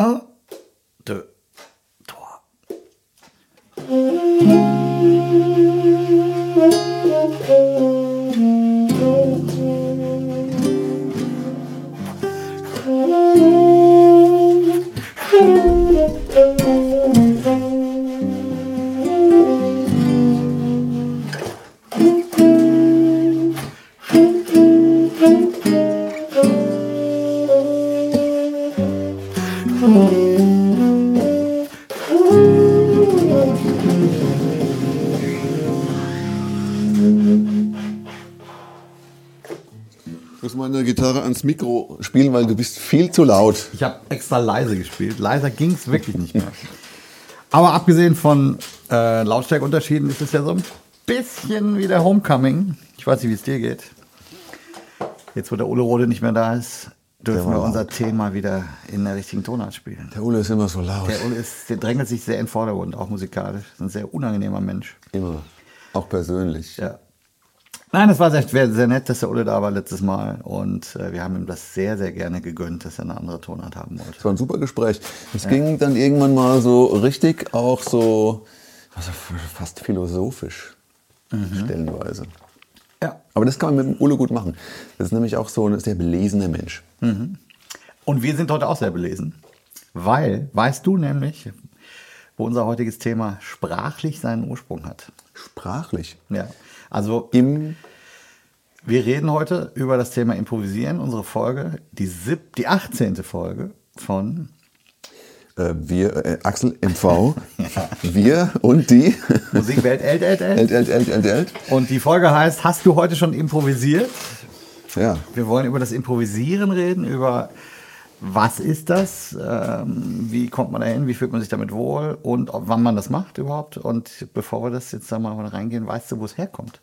A de spielen, weil du bist viel zu laut. Ich habe extra leise gespielt. Leiser ging es wirklich nicht mehr. Aber abgesehen von äh, Lautstärkeunterschieden ist es ja so ein bisschen wie der Homecoming. Ich weiß nicht, wie es dir geht. Jetzt, wo der Ole Rode nicht mehr da ist, dürfen wir laut. unser Thema wieder in der richtigen Tonart spielen. Der Ulle ist immer so laut. Der Ole ist, der drängelt sich sehr in den Vordergrund, auch musikalisch. Ist ein sehr unangenehmer Mensch. Immer. Auch persönlich. Ja. Nein, es war sehr, sehr, nett, dass der Ole da war letztes Mal. Und äh, wir haben ihm das sehr, sehr gerne gegönnt, dass er eine andere Tonart haben wollte. Es war ein super Gespräch. Es ging dann irgendwann mal so richtig auch so, also fast philosophisch, stellenweise. Ja. Aber das kann man mit dem Ulle gut machen. Das ist nämlich auch so ein sehr belesener Mensch. Und wir sind heute auch sehr belesen, weil, weißt du nämlich, wo unser heutiges Thema sprachlich seinen Ursprung hat. Sprachlich. Ja. Also Im, wir reden heute über das Thema Improvisieren, unsere Folge, die, sieb, die 18. Folge von äh, wir, äh, Axel MV, wir und die. Musikwelt Elt, Elt, Elt. Elt, elt, elt, elt, elt. Und die Folge heißt, hast du heute schon improvisiert? Ja, Wir wollen über das Improvisieren reden, über was ist das, ähm, wie kommt man dahin, wie fühlt man sich damit wohl und ob, wann man das macht überhaupt. Und bevor wir das jetzt da mal reingehen, weißt du, wo es herkommt?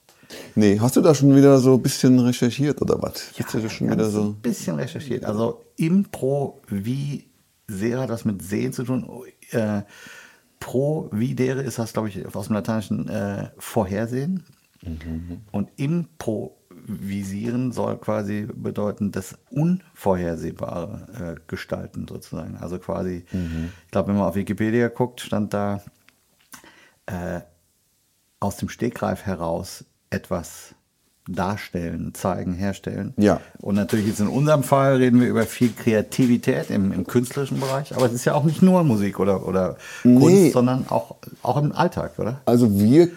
nee, hast du da schon wieder so ein bisschen recherchiert oder was? Hast du das schon wieder so? ein bisschen recherchiert. Also Improvisere hat was mit Sehen zu tun. Äh, Providere ist das, glaube ich, aus dem Lateinischen äh, Vorhersehen. Und improvisieren soll quasi bedeuten, das Unvorhersehbare äh, gestalten sozusagen. Also quasi, ich glaube, wenn man auf Wikipedia guckt, stand da äh, aus dem Stegreif heraus etwas darstellen, zeigen, herstellen. Ja. Und natürlich jetzt in unserem Fall reden wir über viel Kreativität im, im künstlerischen Bereich. Aber es ist ja auch nicht nur Musik oder, oder Nee. Kunst, sondern auch, auch im Alltag, oder? Also wir,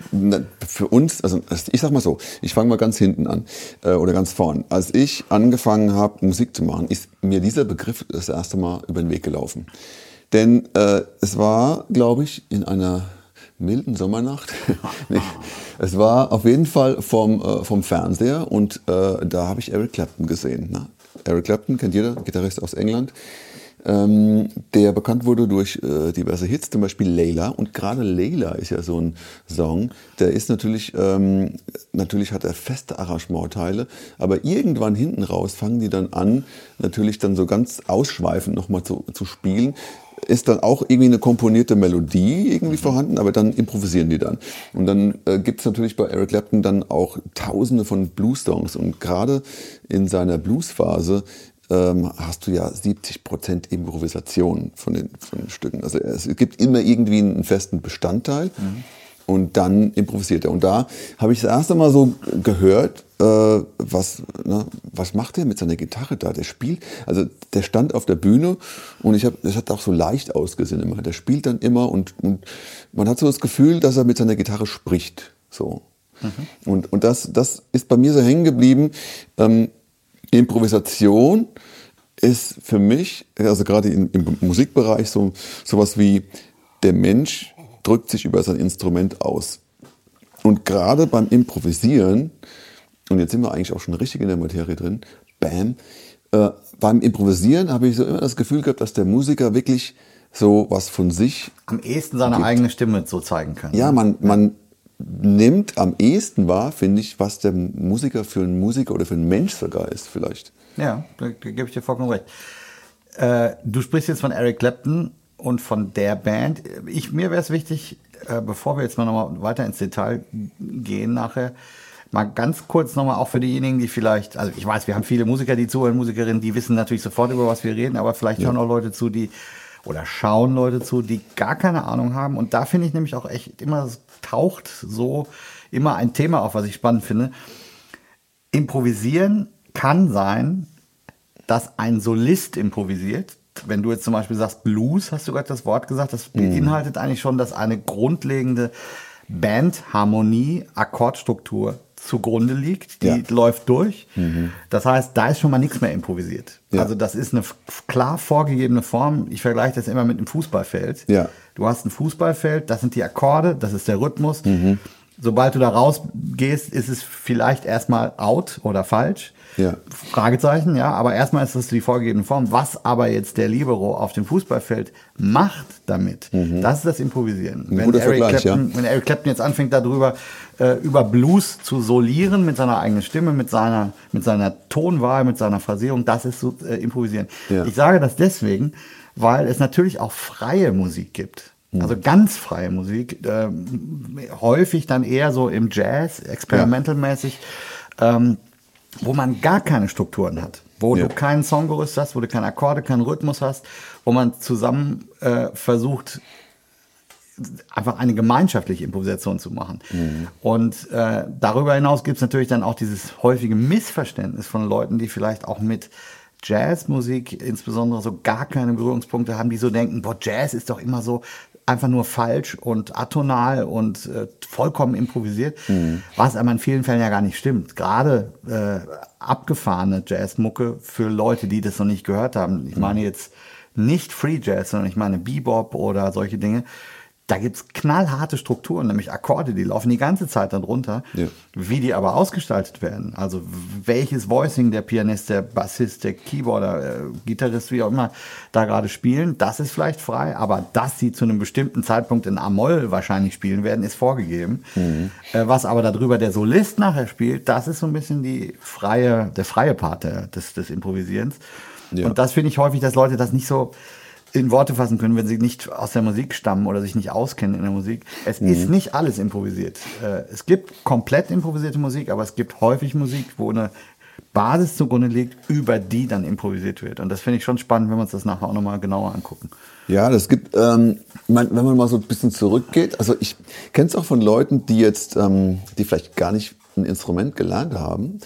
für uns, also ich sag mal so, ich fange mal ganz hinten an äh, oder ganz vorn. Als ich angefangen habe, Musik zu machen, ist mir dieser Begriff das erste Mal über den Weg gelaufen. Denn äh, es war, glaube ich, in einer milden Sommernacht. es war auf jeden Fall vom, äh, vom Fernseher und äh, da habe ich Eric Clapton gesehen. Ne? Eric Clapton kennt jeder, Gitarrist aus England ähm, der bekannt wurde durch äh, diverse Hits, zum Beispiel Layla. Und gerade Layla ist ja so ein Song, der ist natürlich, ähm, natürlich hat er feste Arrangementteile, aber irgendwann hinten raus fangen die dann an, natürlich dann so ganz ausschweifend nochmal zu, zu spielen. Ist dann auch irgendwie eine komponierte Melodie irgendwie vorhanden, aber dann improvisieren die dann. Und dann äh, gibt es natürlich bei Eric Clapton dann auch tausende von Blues-Songs. Und gerade in seiner Blues-Phase ähm, hast du ja 70% Improvisation von den, von den Stücken. Also es gibt immer irgendwie einen festen Bestandteil und dann improvisiert er. Und da habe ich das erste Mal so gehört, äh, was, ne, was macht er mit seiner Gitarre da? Der spielt, also der stand auf der Bühne und ich habe, das hat auch so leicht ausgesehen immer. Der spielt dann immer und, und man hat so das Gefühl, dass er mit seiner Gitarre spricht. So. Und, und das, das ist bei mir so hängen geblieben. Ähm, Improvisation ist für mich, also gerade im, im Musikbereich, so sowas wie der Mensch drückt sich über sein Instrument aus. Und gerade beim Improvisieren, und jetzt sind wir eigentlich auch schon richtig in der Materie drin, bam, äh, beim Improvisieren habe ich so immer das Gefühl gehabt, dass der Musiker wirklich so was von sich Am ehesten seine eigene Stimme so zeigen kann. ja, man, man nimmt am ehesten wahr, finde ich, was der Musiker für ein Musiker oder für ein Mensch sogar ist, vielleicht. Ja, da, da gebe ich dir vollkommen recht. Äh, du sprichst jetzt von Eric Clapton und von der Band. Ich, mir wäre es wichtig, äh, bevor wir jetzt mal nochmal weiter ins Detail gehen nachher, mal ganz kurz nochmal auch für diejenigen, die vielleicht, also ich weiß, wir haben viele Musiker, die zuhören, Musikerinnen, die wissen natürlich sofort, über was wir reden, aber vielleicht hören auch Leute zu, die oder schauen Leute zu, die gar keine Ahnung haben. Und da finde ich nämlich auch echt immer, es taucht so immer ein Thema auf, was ich spannend finde. Improvisieren kann sein, dass ein Solist improvisiert. Wenn du jetzt zum Beispiel sagst Blues, hast du gerade das Wort gesagt, das beinhaltet eigentlich schon, dass eine grundlegende Bandharmonie, Akkordstruktur zugrunde liegt, die Ja. läuft durch. Das heißt, da ist schon mal nichts mehr improvisiert. Ja. Also das ist eine klar vorgegebene Form. Ich vergleiche das immer mit einem Fußballfeld. Ja. Du hast ein Fußballfeld, das sind die Akkorde, das ist der Rhythmus. Mhm. Sobald du da rausgehst, ist es vielleicht erstmal out oder falsch. Ja. Fragezeichen, ja, aber erstmal ist das die vorgegebene Form. Was aber jetzt der Libero auf dem Fußballfeld macht damit, das ist das Improvisieren. Wenn guter Eric, Clapton, wenn Eric Clapton jetzt anfängt darüber, äh, über Blues zu solieren mit seiner eigenen Stimme, mit seiner, mit seiner Tonwahl, mit seiner Phrasierung, das ist so äh, Improvisieren. Ja. Ich sage das deswegen, weil es natürlich auch freie Musik gibt. Also ganz freie Musik, ähm, häufig dann eher so im Jazz, experimentalmäßig, ähm, wo man gar keine Strukturen hat, wo Ja. du keinen Songgerüst hast, wo du keine Akkorde, keinen Rhythmus hast, wo man zusammen äh, versucht, einfach eine gemeinschaftliche Improvisation zu machen. Und äh, darüber hinaus gibt es natürlich dann auch dieses häufige Missverständnis von Leuten, die vielleicht auch mit Jazzmusik insbesondere so gar keine Berührungspunkte haben, die so denken, boah, Jazz ist doch immer so einfach nur falsch und atonal und äh, vollkommen improvisiert, was aber in vielen Fällen ja gar nicht stimmt. Gerade äh, abgefahrene Jazzmucke für Leute, die das noch nicht gehört haben. Ich meine jetzt nicht Free Jazz, sondern ich meine Bebop oder solche Dinge. Da gibt's knallharte Strukturen, nämlich Akkorde, die laufen die ganze Zeit dann runter. Ja. Wie die aber ausgestaltet werden, also welches Voicing der Pianist, der Bassist, der Keyboarder, äh, Gitarrist, wie auch immer, da gerade spielen, das ist vielleicht frei, aber dass sie zu einem bestimmten Zeitpunkt in A-Moll wahrscheinlich spielen werden, ist vorgegeben. Äh, was aber darüber der Solist nachher spielt, das ist so ein bisschen die freie, der freie Part des, des Improvisierens. Ja. Und das finde ich häufig, dass Leute das nicht so in Worte fassen können, wenn sie nicht aus der Musik stammen oder sich nicht auskennen in der Musik. Es ist nicht alles improvisiert. Äh, Es gibt komplett improvisierte Musik, aber es gibt häufig Musik, wo eine Basis zugrunde liegt, über die dann improvisiert wird. Und das finde ich schon spannend, wenn wir uns das nachher auch nochmal genauer angucken. Ja, das gibt, ähm, wenn man mal so ein bisschen zurückgeht, also ich kenne es auch von Leuten, die jetzt, ähm, die vielleicht gar nicht ein Instrument gelernt haben,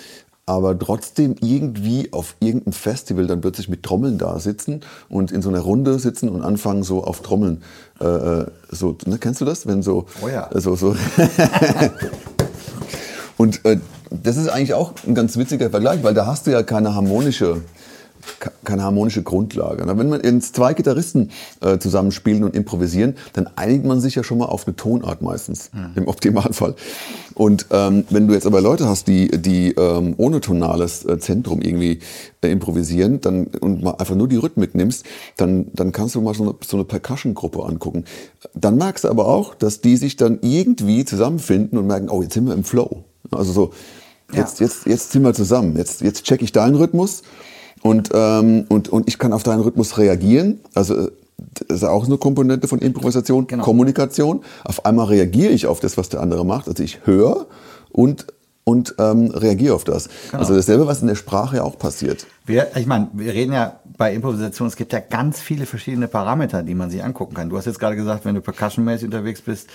aber trotzdem irgendwie auf irgendeinem Festival dann plötzlich mit Trommeln da sitzen und in so einer Runde sitzen und anfangen so auf Trommeln, äh, äh, so, ne, kennst du das? Wenn so, Oh ja. so, so. und äh, das ist eigentlich auch ein ganz witziger Vergleich, weil da hast du ja keine harmonische keine harmonische Grundlage. Wenn man jetzt zwei Gitarristen äh, zusammenspielen und improvisieren, dann einigt man sich ja schon mal auf eine Tonart meistens, im Optimalfall. Und ähm, wenn du jetzt aber Leute hast, die, die ähm, ohne tonales äh, Zentrum irgendwie äh, improvisieren dann, und mal einfach nur die Rhythmik nimmst, dann, dann kannst du mal so eine, so eine Percussion-Gruppe angucken. Dann merkst du aber auch, dass die sich dann irgendwie zusammenfinden und merken, oh, jetzt sind wir im Flow. Also so, Ja. jetzt, jetzt, jetzt ziehen wir zusammen. Jetzt, jetzt check ich deinen Rhythmus und, ähm, und, und ich kann auf deinen Rhythmus reagieren. Also äh, das ist auch eine Komponente von Improvisation, Genau. Kommunikation. Auf einmal reagiere ich auf das, was der andere macht. Also ich höre und, und ähm, reagiere auf das. Genau. Also dasselbe, was in der Sprache ja auch passiert. Wir, ich meine, wir reden ja bei Improvisation, es gibt ja ganz viele verschiedene Parameter, die man sich angucken kann. Du hast jetzt gerade gesagt, wenn du percussionmäßig unterwegs bist,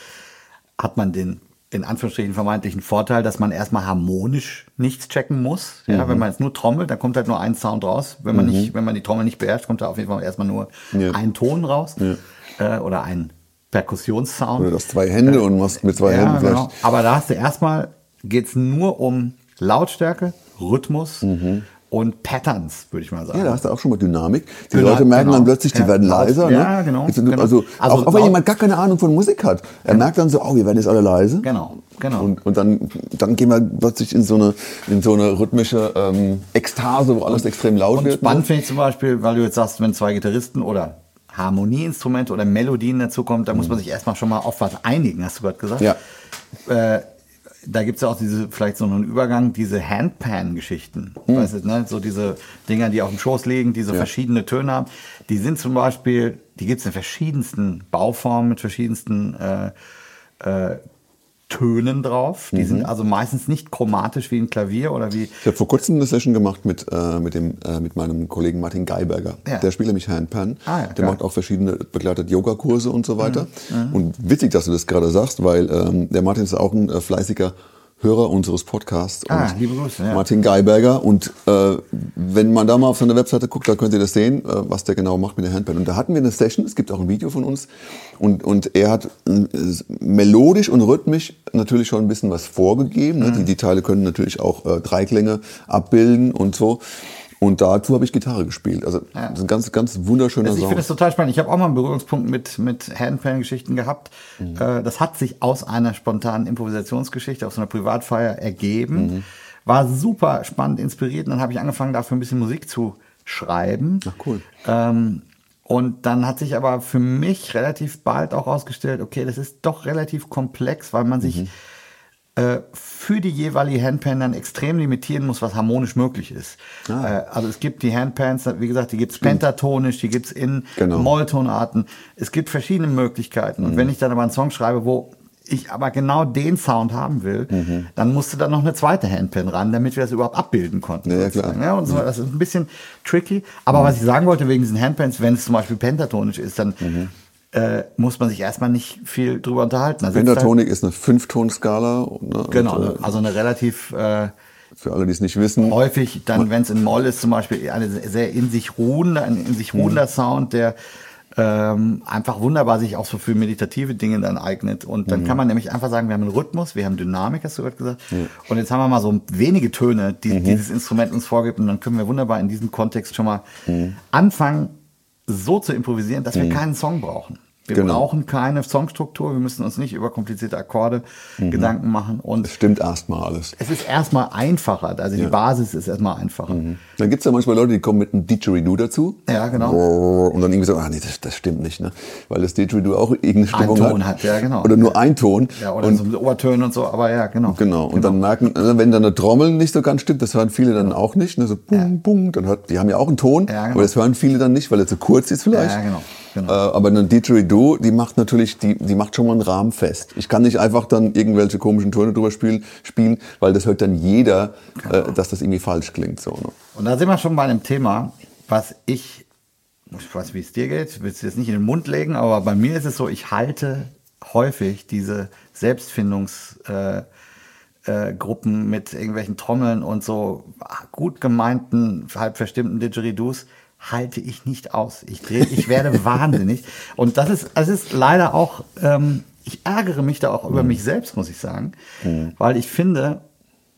hat man den in Anführungsstrichen vermeintlichen Vorteil, dass man erstmal harmonisch nichts checken muss. Ja, Mhm. wenn man jetzt nur trommelt, dann kommt halt nur ein Sound raus. Wenn man nicht, wenn man die Trommel nicht beherrscht, kommt da auf jeden Fall erstmal nur Ja. ein Ton raus äh, oder ein Perkussionssound. Oder du hast zwei Hände und machst mit zwei Ja, Händen vielleicht. genau. Aber da hast du erstmal, geht es nur um Lautstärke, Rhythmus und Patterns, würde ich mal sagen. Mhm. Ja, da hast du auch schon mal Dynamik. Die Genau, Leute merken genau. dann plötzlich, die Ja, werden leiser. ja, ne? genau, Jetzt, genau. Also, Also auch, auch wenn jemand gar keine Ahnung von Musik hat, er merkt dann so, oh, wir werden jetzt alle leise. Genau, genau. Und, und dann, dann gehen wir plötzlich in so eine, in so eine rhythmische ähm, Ekstase, wo alles extrem laut Und wird. spannend ne? finde ich zum Beispiel, weil du jetzt sagst, wenn zwei Gitarristen oder Harmonieinstrumente oder Melodien dazu kommt, da muss man sich erstmal schon mal auf was einigen, hast du gerade gesagt. Ja. Äh, da gibt es ja auch diese, vielleicht so einen Übergang, diese Handpan-Geschichten. Weißt du, ne? So diese Dinger, die auf dem Schoß liegen, die so verschiedene Töne haben. Die sind zum Beispiel, die gibt es in verschiedensten Bauformen, mit verschiedensten äh, äh, Tönen drauf. Die sind also meistens nicht chromatisch wie ein Klavier oder wie. Ich habe vor kurzem eine Session gemacht mit, äh, mit, dem, äh, mit meinem Kollegen Martin Geiberger. Ja. Der spielt nämlich Handpan. Ah, ja, der geil. macht auch verschiedene begleitet Yogakurse und so weiter. Und witzig, dass du das gerade sagst, weil ähm, der Martin ist auch ein äh, fleißiger Hörer unseres Podcasts. Ah, liebe Grüße, ja. Martin Geiberger. Und äh, wenn man da mal auf seine Webseite guckt, da könnt ihr das sehen, äh, was der genau macht mit der Handpan. Und da hatten wir eine Session, es gibt auch ein Video von uns. Und, und er hat äh, melodisch und rhythmisch natürlich schon ein bisschen was vorgegeben. Mhm. Ne? Die, die Teile können natürlich auch äh, Dreiklänge abbilden und so. Und dazu habe ich Gitarre gespielt. Also das ist ein ganz, ganz wunderschöner Also ich Sound. finde es total spannend. Ich habe auch mal einen Berührungspunkt mit, mit Handpan-Geschichten gehabt. Mhm. Äh, das hat sich aus einer spontanen Improvisationsgeschichte auf so einer Privatfeier ergeben. Mhm. War super spannend, inspiriert. Und dann habe ich angefangen, dafür ein bisschen Musik zu schreiben. Ach, cool. Ähm, und dann hat sich aber für mich relativ bald auch herausgestellt, okay, das ist doch relativ komplex, weil man Mhm. sich äh, für die jeweilige Handpan dann extrem limitieren muss, was harmonisch möglich ist. Ah. Äh, also es gibt die Handpans, wie gesagt, die gibt's pentatonisch, die gibt's in Genau. Molltonarten. Es gibt verschiedene Möglichkeiten. Und wenn ich dann aber einen Song schreibe, wo ich aber genau den Sound haben will, dann musste dann noch eine zweite Handpan ran, damit wir das überhaupt abbilden konnten. Ja, klar. Ja, und so, das ist ein bisschen tricky. Aber was ich sagen wollte wegen diesen Handpans, wenn es zum Beispiel pentatonisch ist, dann äh, muss man sich erstmal nicht viel drüber unterhalten. Da sitzt Pentatonik ist eine Fünftonskala. Ne? Halt, genau, Und, äh, also eine relativ äh, für alle, die es nicht wissen. häufig dann, wenn es in Moll ist, zum Beispiel eine sehr in sich ruhende, ein in sich ruhender Sound, der ähm, einfach wunderbar sich auch so für meditative Dinge dann eignet. Und dann kann man nämlich einfach sagen, wir haben einen Rhythmus, wir haben Dynamik, hast du gerade gesagt. Und jetzt haben wir mal so wenige Töne, die dieses Instrument uns vorgibt. Und dann können wir wunderbar in diesem Kontext schon mal anfangen, so zu improvisieren, dass wir keinen Song brauchen. Wir Genau. brauchen keine Songstruktur, wir müssen uns nicht über komplizierte Akkorde Gedanken machen. Und Das stimmt erstmal alles. es ist erstmal einfacher, also die Basis ist erstmal einfacher. Dann gibt es ja manchmal Leute, die kommen mit einem Didgeridoo dazu. Ja, genau. Und dann irgendwie so, ah nee, das, das stimmt nicht, ne? Weil das Didgeridoo auch irgendeine Stimmung Ton hat, ja, genau. Oder nur ein Ton. Ja, oder und, so mit Obertönen und so, aber ja, genau. Genau, und dann merken, äh, wenn dann eine Trommel nicht so ganz stimmt, das hören viele dann auch nicht. Ne? So bung, bung, dann hört, die haben ja auch einen Ton, Ja, genau. aber das hören viele dann nicht, weil er zu kurz ist vielleicht. Ja, genau, genau. Äh, aber eine Didgeridoo, die macht natürlich, die, die macht schon mal einen Rahmen fest. Ich kann nicht einfach dann irgendwelche komischen Töne drüber spielen, spielen weil das hört dann jeder, Genau. äh, dass das irgendwie falsch klingt. So, ne? Und da sind wir schon bei einem Thema, was ich, ich weiß, wie es dir geht, ich will es jetzt nicht in den Mund legen, aber bei mir ist es so, ich halte häufig diese Selbstfindungsgruppen äh, Gruppen mit irgendwelchen Trommeln und so gut gemeinten, halb verstimmten Didgeridoos halte ich nicht aus. Ich, ich werde wahnsinnig. Und das ist, das ist leider auch, ähm, ich ärgere mich da auch über mich selbst, muss ich sagen, weil ich finde,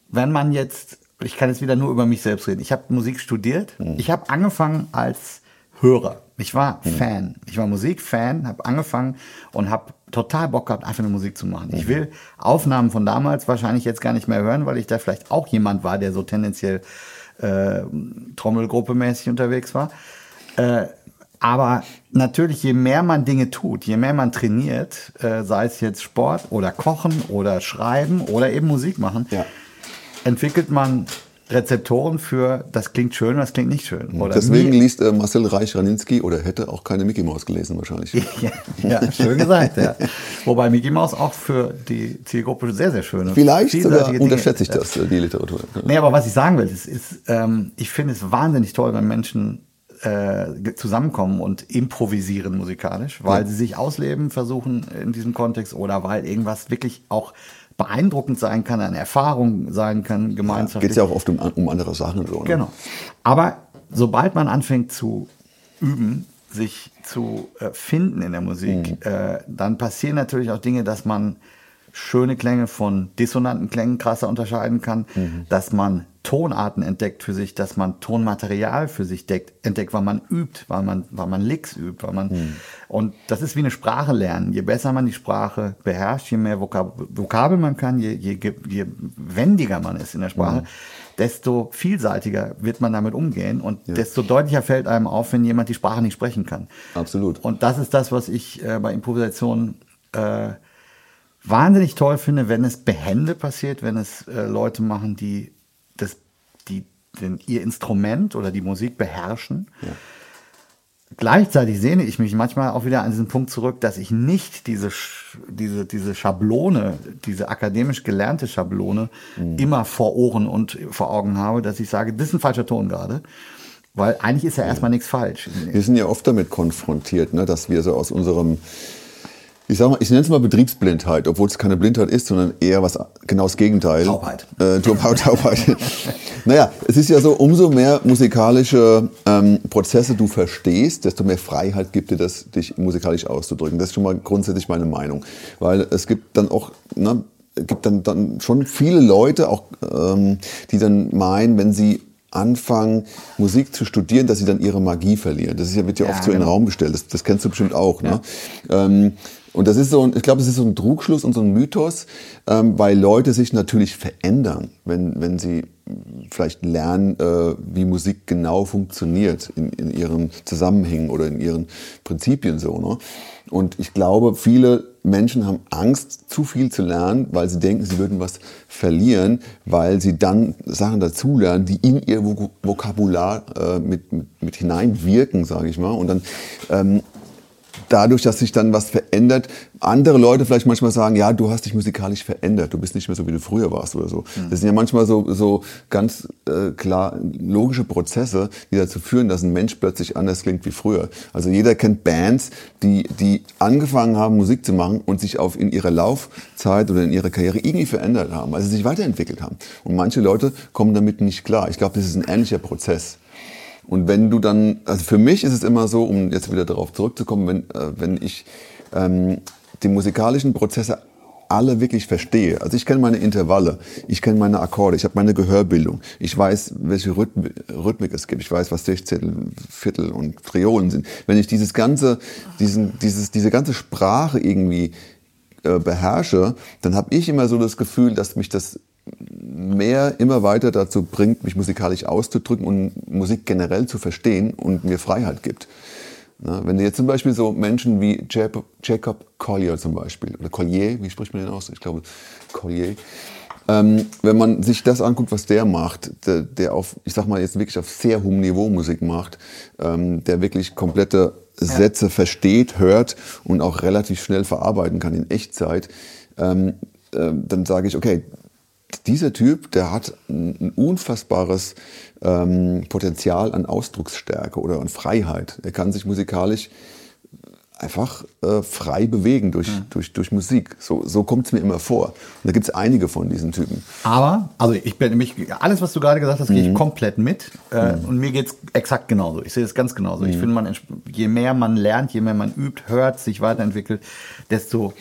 wenn man jetzt, ich kann jetzt wieder nur über mich selbst reden. Ich habe Musik studiert. Ich habe angefangen als Hörer. Ich war Fan. Ich war Musikfan, habe angefangen und habe total Bock gehabt, einfach eine Musik zu machen. Ich will Aufnahmen von damals wahrscheinlich jetzt gar nicht mehr hören, weil ich da vielleicht auch jemand war, der so tendenziell äh, Trommelgruppe mäßig unterwegs war. Äh, aber natürlich, je mehr man Dinge tut, je mehr man trainiert, äh, sei es jetzt Sport oder Kochen oder Schreiben oder eben Musik machen, Ja. entwickelt man Rezeptoren für, das klingt schön, das klingt nicht schön. Oder Deswegen liest äh, Marcel Reich-Raninski oder hätte auch keine Mickey Mouse gelesen wahrscheinlich. ja, ja, schön gesagt, ja. Wobei Mickey Mouse auch für die Zielgruppe sehr, sehr schöne. Vielleicht vielseitige sogar unterschätze ich das, äh, die Literatur. Nee, aber was ich sagen will, ist, ist ähm, ich finde es wahnsinnig toll, wenn Menschen äh, zusammenkommen und improvisieren musikalisch, weil sie sich ausleben versuchen in diesem Kontext oder weil irgendwas wirklich auch beeindruckend sein kann, eine Erfahrung sein kann, gemeinschaftlich. Geht ja auch oft um, um andere Sachen. So, ne? Genau. Aber sobald man anfängt zu üben, sich zu äh, finden in der Musik, äh, dann passieren natürlich auch Dinge, dass man schöne Klänge von dissonanten Klängen krasser unterscheiden kann, dass man Tonarten entdeckt für sich, dass man Tonmaterial für sich deckt, entdeckt, weil man übt, weil man, weil man Licks übt, weil man und das ist wie eine Sprache lernen. Je besser man die Sprache beherrscht, je mehr Vokab Vokabel man kann, je, je, je wendiger man ist in der Sprache, desto vielseitiger wird man damit umgehen und desto deutlicher fällt einem auf, wenn jemand die Sprache nicht sprechen kann. Absolut. Und das ist das, was ich äh, bei Improvisation äh, wahnsinnig toll finde, wenn es behende passiert, wenn es äh, Leute machen, die das, die den, ihr Instrument oder die Musik beherrschen. gleichzeitig sehne ich mich manchmal auch wieder an diesen Punkt zurück, dass ich nicht diese, diese, diese Schablone, diese akademisch gelernte Schablone mhm. immer vor Ohren und vor Augen habe, dass ich sage, das ist ein falscher Ton gerade. Weil eigentlich ist ja erstmal nichts falsch. Wir sind ja oft damit konfrontiert, ne, dass wir so aus unserem ich sag mal, ich nenne es mal Betriebsblindheit, obwohl es keine Blindheit ist, sondern eher was genau das Gegenteil. Taubheit. Äh, Taubheit. naja, es ist ja so, umso mehr musikalische ähm, Prozesse du verstehst, desto mehr Freiheit gibt dir das, dich musikalisch auszudrücken. Das ist schon mal grundsätzlich meine Meinung. Weil es gibt dann auch, ne, gibt dann, dann schon viele Leute, auch ähm, die dann meinen, wenn sie anfangen, Musik zu studieren, dass sie dann ihre Magie verlieren. Das ist ja, wird ja, ja oft so in den genau. Raum gestellt. Das, das kennst du bestimmt auch. Ne? Ja. Ähm, und das ist so, ich glaube, es ist so ein Trugschluss und so ein Mythos, ähm, weil Leute sich natürlich verändern, wenn, wenn sie vielleicht lernen, äh, wie Musik genau funktioniert in, in ihren Zusammenhängen oder in ihren Prinzipien so. Ne? Und ich glaube, viele Menschen haben Angst, zu viel zu lernen, weil sie denken, sie würden was verlieren, weil sie dann Sachen dazulernen, die in ihr Vokabular äh, mit, mit, mit hineinwirken, sage ich mal. Und dann ähm, dadurch, dass sich dann was verändert, andere Leute vielleicht manchmal sagen, ja, du hast dich musikalisch verändert, du bist nicht mehr so, wie du früher warst oder so. Mhm. Das sind ja manchmal so, so ganz äh, klar logische Prozesse, die dazu führen, dass ein Mensch plötzlich anders klingt wie früher. Also jeder kennt Bands, die, die angefangen haben, Musik zu machen und sich auf in ihrer Laufzeit oder in ihrer Karriere irgendwie verändert haben, also sich weiterentwickelt haben. Und manche Leute kommen damit nicht klar. Ich glaube, das ist ein ähnlicher Prozess. Und wenn du dann, also für mich ist es immer so, um jetzt wieder darauf zurückzukommen, wenn, äh, wenn ich ähm, die musikalischen Prozesse alle wirklich verstehe. Also ich kenne meine Intervalle, ich kenne meine Akkorde, ich habe meine Gehörbildung, ich weiß, welche Rhythm Rhythmik es gibt, ich weiß, was Sechzehntel, Viertel und Triolen sind. Wenn ich dieses ganze, diesen, dieses, diese ganze Sprache irgendwie äh, beherrsche, dann habe ich immer so das Gefühl, dass mich das mehr immer weiter dazu bringt, mich musikalisch auszudrücken und Musik generell zu verstehen und mir Freiheit gibt. Na, wenn du jetzt zum Beispiel so Menschen wie Jacob, Collier zum Beispiel, oder Collier, wie spricht man den aus? Ich glaube Collier. Ähm, wenn man sich das anguckt, was der macht, der, der, auf, ich sag mal jetzt wirklich auf sehr hohem Niveau Musik macht, ähm, der wirklich komplette Sätze versteht, hört und auch relativ schnell verarbeiten kann in Echtzeit, ähm, äh, dann sage ich, okay, dieser Typ, der hat ein, unfassbares ähm, Potenzial an Ausdrucksstärke oder an Freiheit. Er kann sich musikalisch einfach äh, frei bewegen durch, mhm. durch, durch Musik. So, so kommt es mir immer vor. Und da gibt es einige von diesen Typen. Aber, also ich bin nämlich, alles, was du gerade gesagt hast, gehe ich mhm. komplett mit. Äh, mhm. Und mir geht es exakt genauso. Ich sehe es ganz genauso. Ich mhm. finde, man, je mehr man lernt, je mehr man übt, hört, sich weiterentwickelt, desto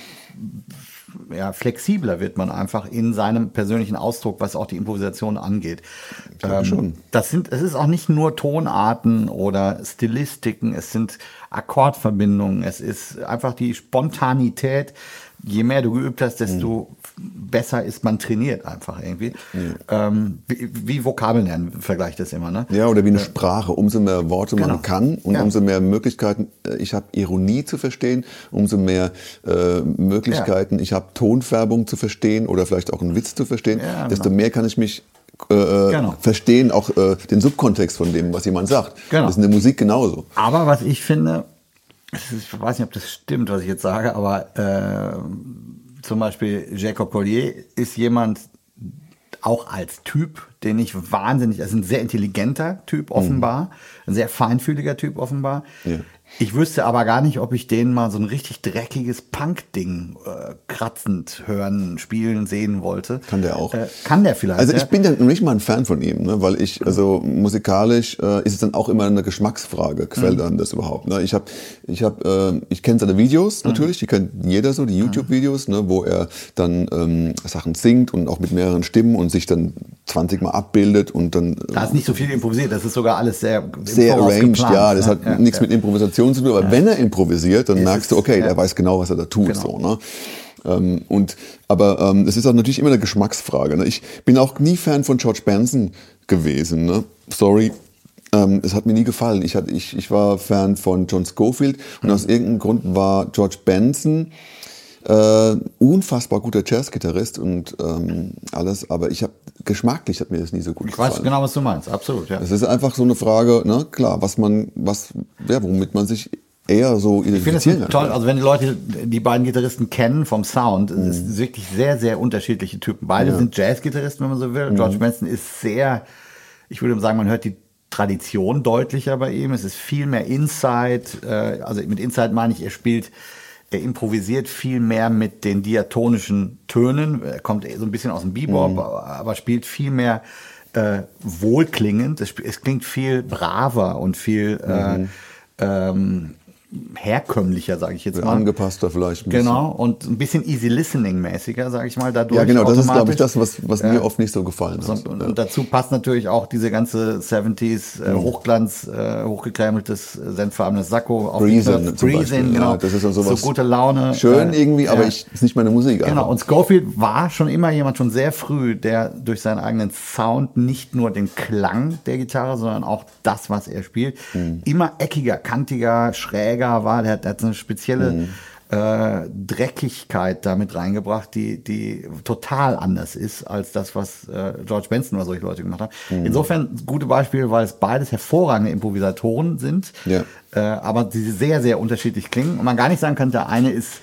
ja, flexibler wird man einfach in seinem persönlichen Ausdruck, was auch die Improvisation angeht. Ähm, schon. Das sind, es ist auch nicht nur Tonarten oder Stilistiken, es sind Akkordverbindungen, es ist einfach die Spontanität. Je mehr du geübt hast, desto mhm. besser ist man trainiert einfach irgendwie. Mhm. Ähm, wie, wie Vokabeln lernen, vergleicht das immer, ne? Ja, oder wie eine Sprache. Umso mehr Worte genau. man kann und ja. umso mehr Möglichkeiten, äh, ich habe Ironie zu verstehen, umso mehr äh, Möglichkeiten, ja. ich habe Tonfärbung zu verstehen oder vielleicht auch einen Witz zu verstehen, ja, genau. desto mehr kann ich mich äh, äh, genau. verstehen, auch äh, den Subkontext von dem, was jemand sagt. Genau. Das ist in der Musik genauso. Aber was ich finde, ich weiß nicht, ob das stimmt, was ich jetzt sage, aber äh, zum Beispiel Jacob Collier ist jemand, auch als Typ, den ich wahnsinnig, also ein sehr intelligenter Typ offenbar, mhm. ein sehr feinfühliger Typ offenbar. Ja. Ich wüsste aber gar nicht, ob ich den mal so ein richtig dreckiges Punk-Ding äh, kratzend hören, spielen, sehen wollte. Kann der auch. Äh, kann der vielleicht. Also ich ja? bin ja nicht mal ein Fan von ihm, ne? weil ich, also musikalisch äh, ist es dann auch immer eine Geschmacksfrage, gefällt mhm. einem das überhaupt. Ne? Ich habe, ich habe, äh, ich kenne seine Videos mhm. natürlich, die kennt jeder so, die mhm. YouTube-Videos, ne? wo er dann ähm, Sachen singt und auch mit mehreren Stimmen und sich dann 20 Mal abbildet und dann. Da ist nicht so viel improvisiert, das ist sogar alles sehr sehr arranged, ja, das ne? hat ja, nichts ja. mit Improvisation Improvisation zu tun, aber ja. wenn er improvisiert, dann ist merkst du, okay, ja. er weiß genau, was er da tut. Genau. So, ne? Ähm, und, aber ähm, es ist auch natürlich immer eine Geschmacksfrage. Ne? Ich bin auch nie Fan von George Benson gewesen. Ne? Sorry, ähm, es hat mir nie gefallen. Ich, hatte, ich, ich war Fan von John Scofield und mhm. aus irgendeinem Grund war George Benson Äh, unfassbar guter Jazzgitarrist und ähm, alles, aber ich habe geschmacklich hat mir das nie so gut Ich gefallen. weiß genau, was du meinst. Absolut, ja. Es ist einfach so eine Frage, ne, klar, was man, was, ja, womit man sich eher so Ich finde es toll, also wenn die Leute die beiden Gitarristen kennen vom Sound, es Mhm. ist wirklich sehr, sehr unterschiedliche Typen. Beide sind Jazz-Gitarristen, wenn man so will. Mhm. George Benson ist sehr, ich würde sagen, man hört die Tradition deutlicher bei ihm. Es ist viel mehr Inside, äh, also mit Inside meine ich, er spielt, er improvisiert viel mehr mit den diatonischen Tönen. Er kommt so ein bisschen aus dem Bebop, Mhm. aber spielt viel mehr äh, wohlklingend. Es, es klingt viel braver und viel Mhm. äh, ähm, herkömmlicher, sage ich jetzt mal. Angepasster vielleicht. ein bisschen. Genau, und ein bisschen easy listening mäßiger, sage ich mal, dadurch Ja, genau, das ist, glaube ich, das, was, was mir oft nicht so gefallen hat. Und, und dazu passt natürlich auch diese ganze 70s äh, Hochglanz, äh, hochgekrämeltes, äh, senffarbenes Sakko. auf Breezing, Beispiel, genau. ja, das ist dann sowas so gute Laune. Schön äh, irgendwie, aber ja. ich, ist nicht meine Musik. Genau, einfach. und Schofield war schon immer jemand, schon sehr früh, der durch seinen eigenen Sound nicht nur den Klang der Gitarre, sondern auch das, was er spielt, Mhm. immer eckiger, kantiger, schräger war. Der hat, der hat so eine spezielle Mhm. äh, Dreckigkeit damit reingebracht, die, die total anders ist als das, was äh, George Benson oder solche Leute gemacht haben. Mhm. Insofern gute Beispiele, weil es beides hervorragende Improvisatoren sind, Ja. äh, aber die sehr, sehr unterschiedlich klingen. Und man gar nicht sagen kann, der eine ist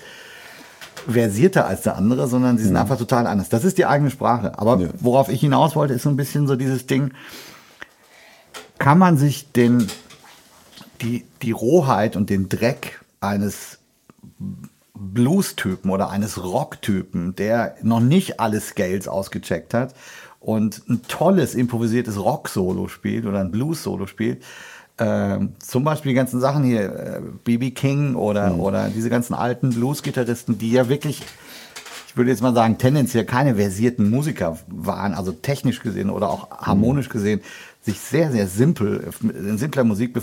versierter als der andere, sondern sie sind einfach total anders. Das ist die eigene Sprache. Aber Ja. worauf ich hinaus wollte, ist so ein bisschen so dieses Ding, kann man sich den, die, die Rohheit und den Dreck eines Blues-Typen oder eines Rock-Typen, der noch nicht alle Scales ausgecheckt hat und ein tolles improvisiertes Rock-Solo spielt oder ein Blues-Solo spielt, ähm, zum Beispiel die ganzen Sachen hier, äh, B.B. King oder, oder diese ganzen alten Blues-Gitarristen, die ja wirklich, ich würde jetzt mal sagen, tendenziell keine versierten Musiker waren, also technisch gesehen oder auch harmonisch gesehen, sich sehr, sehr simpel, in simpler Musik be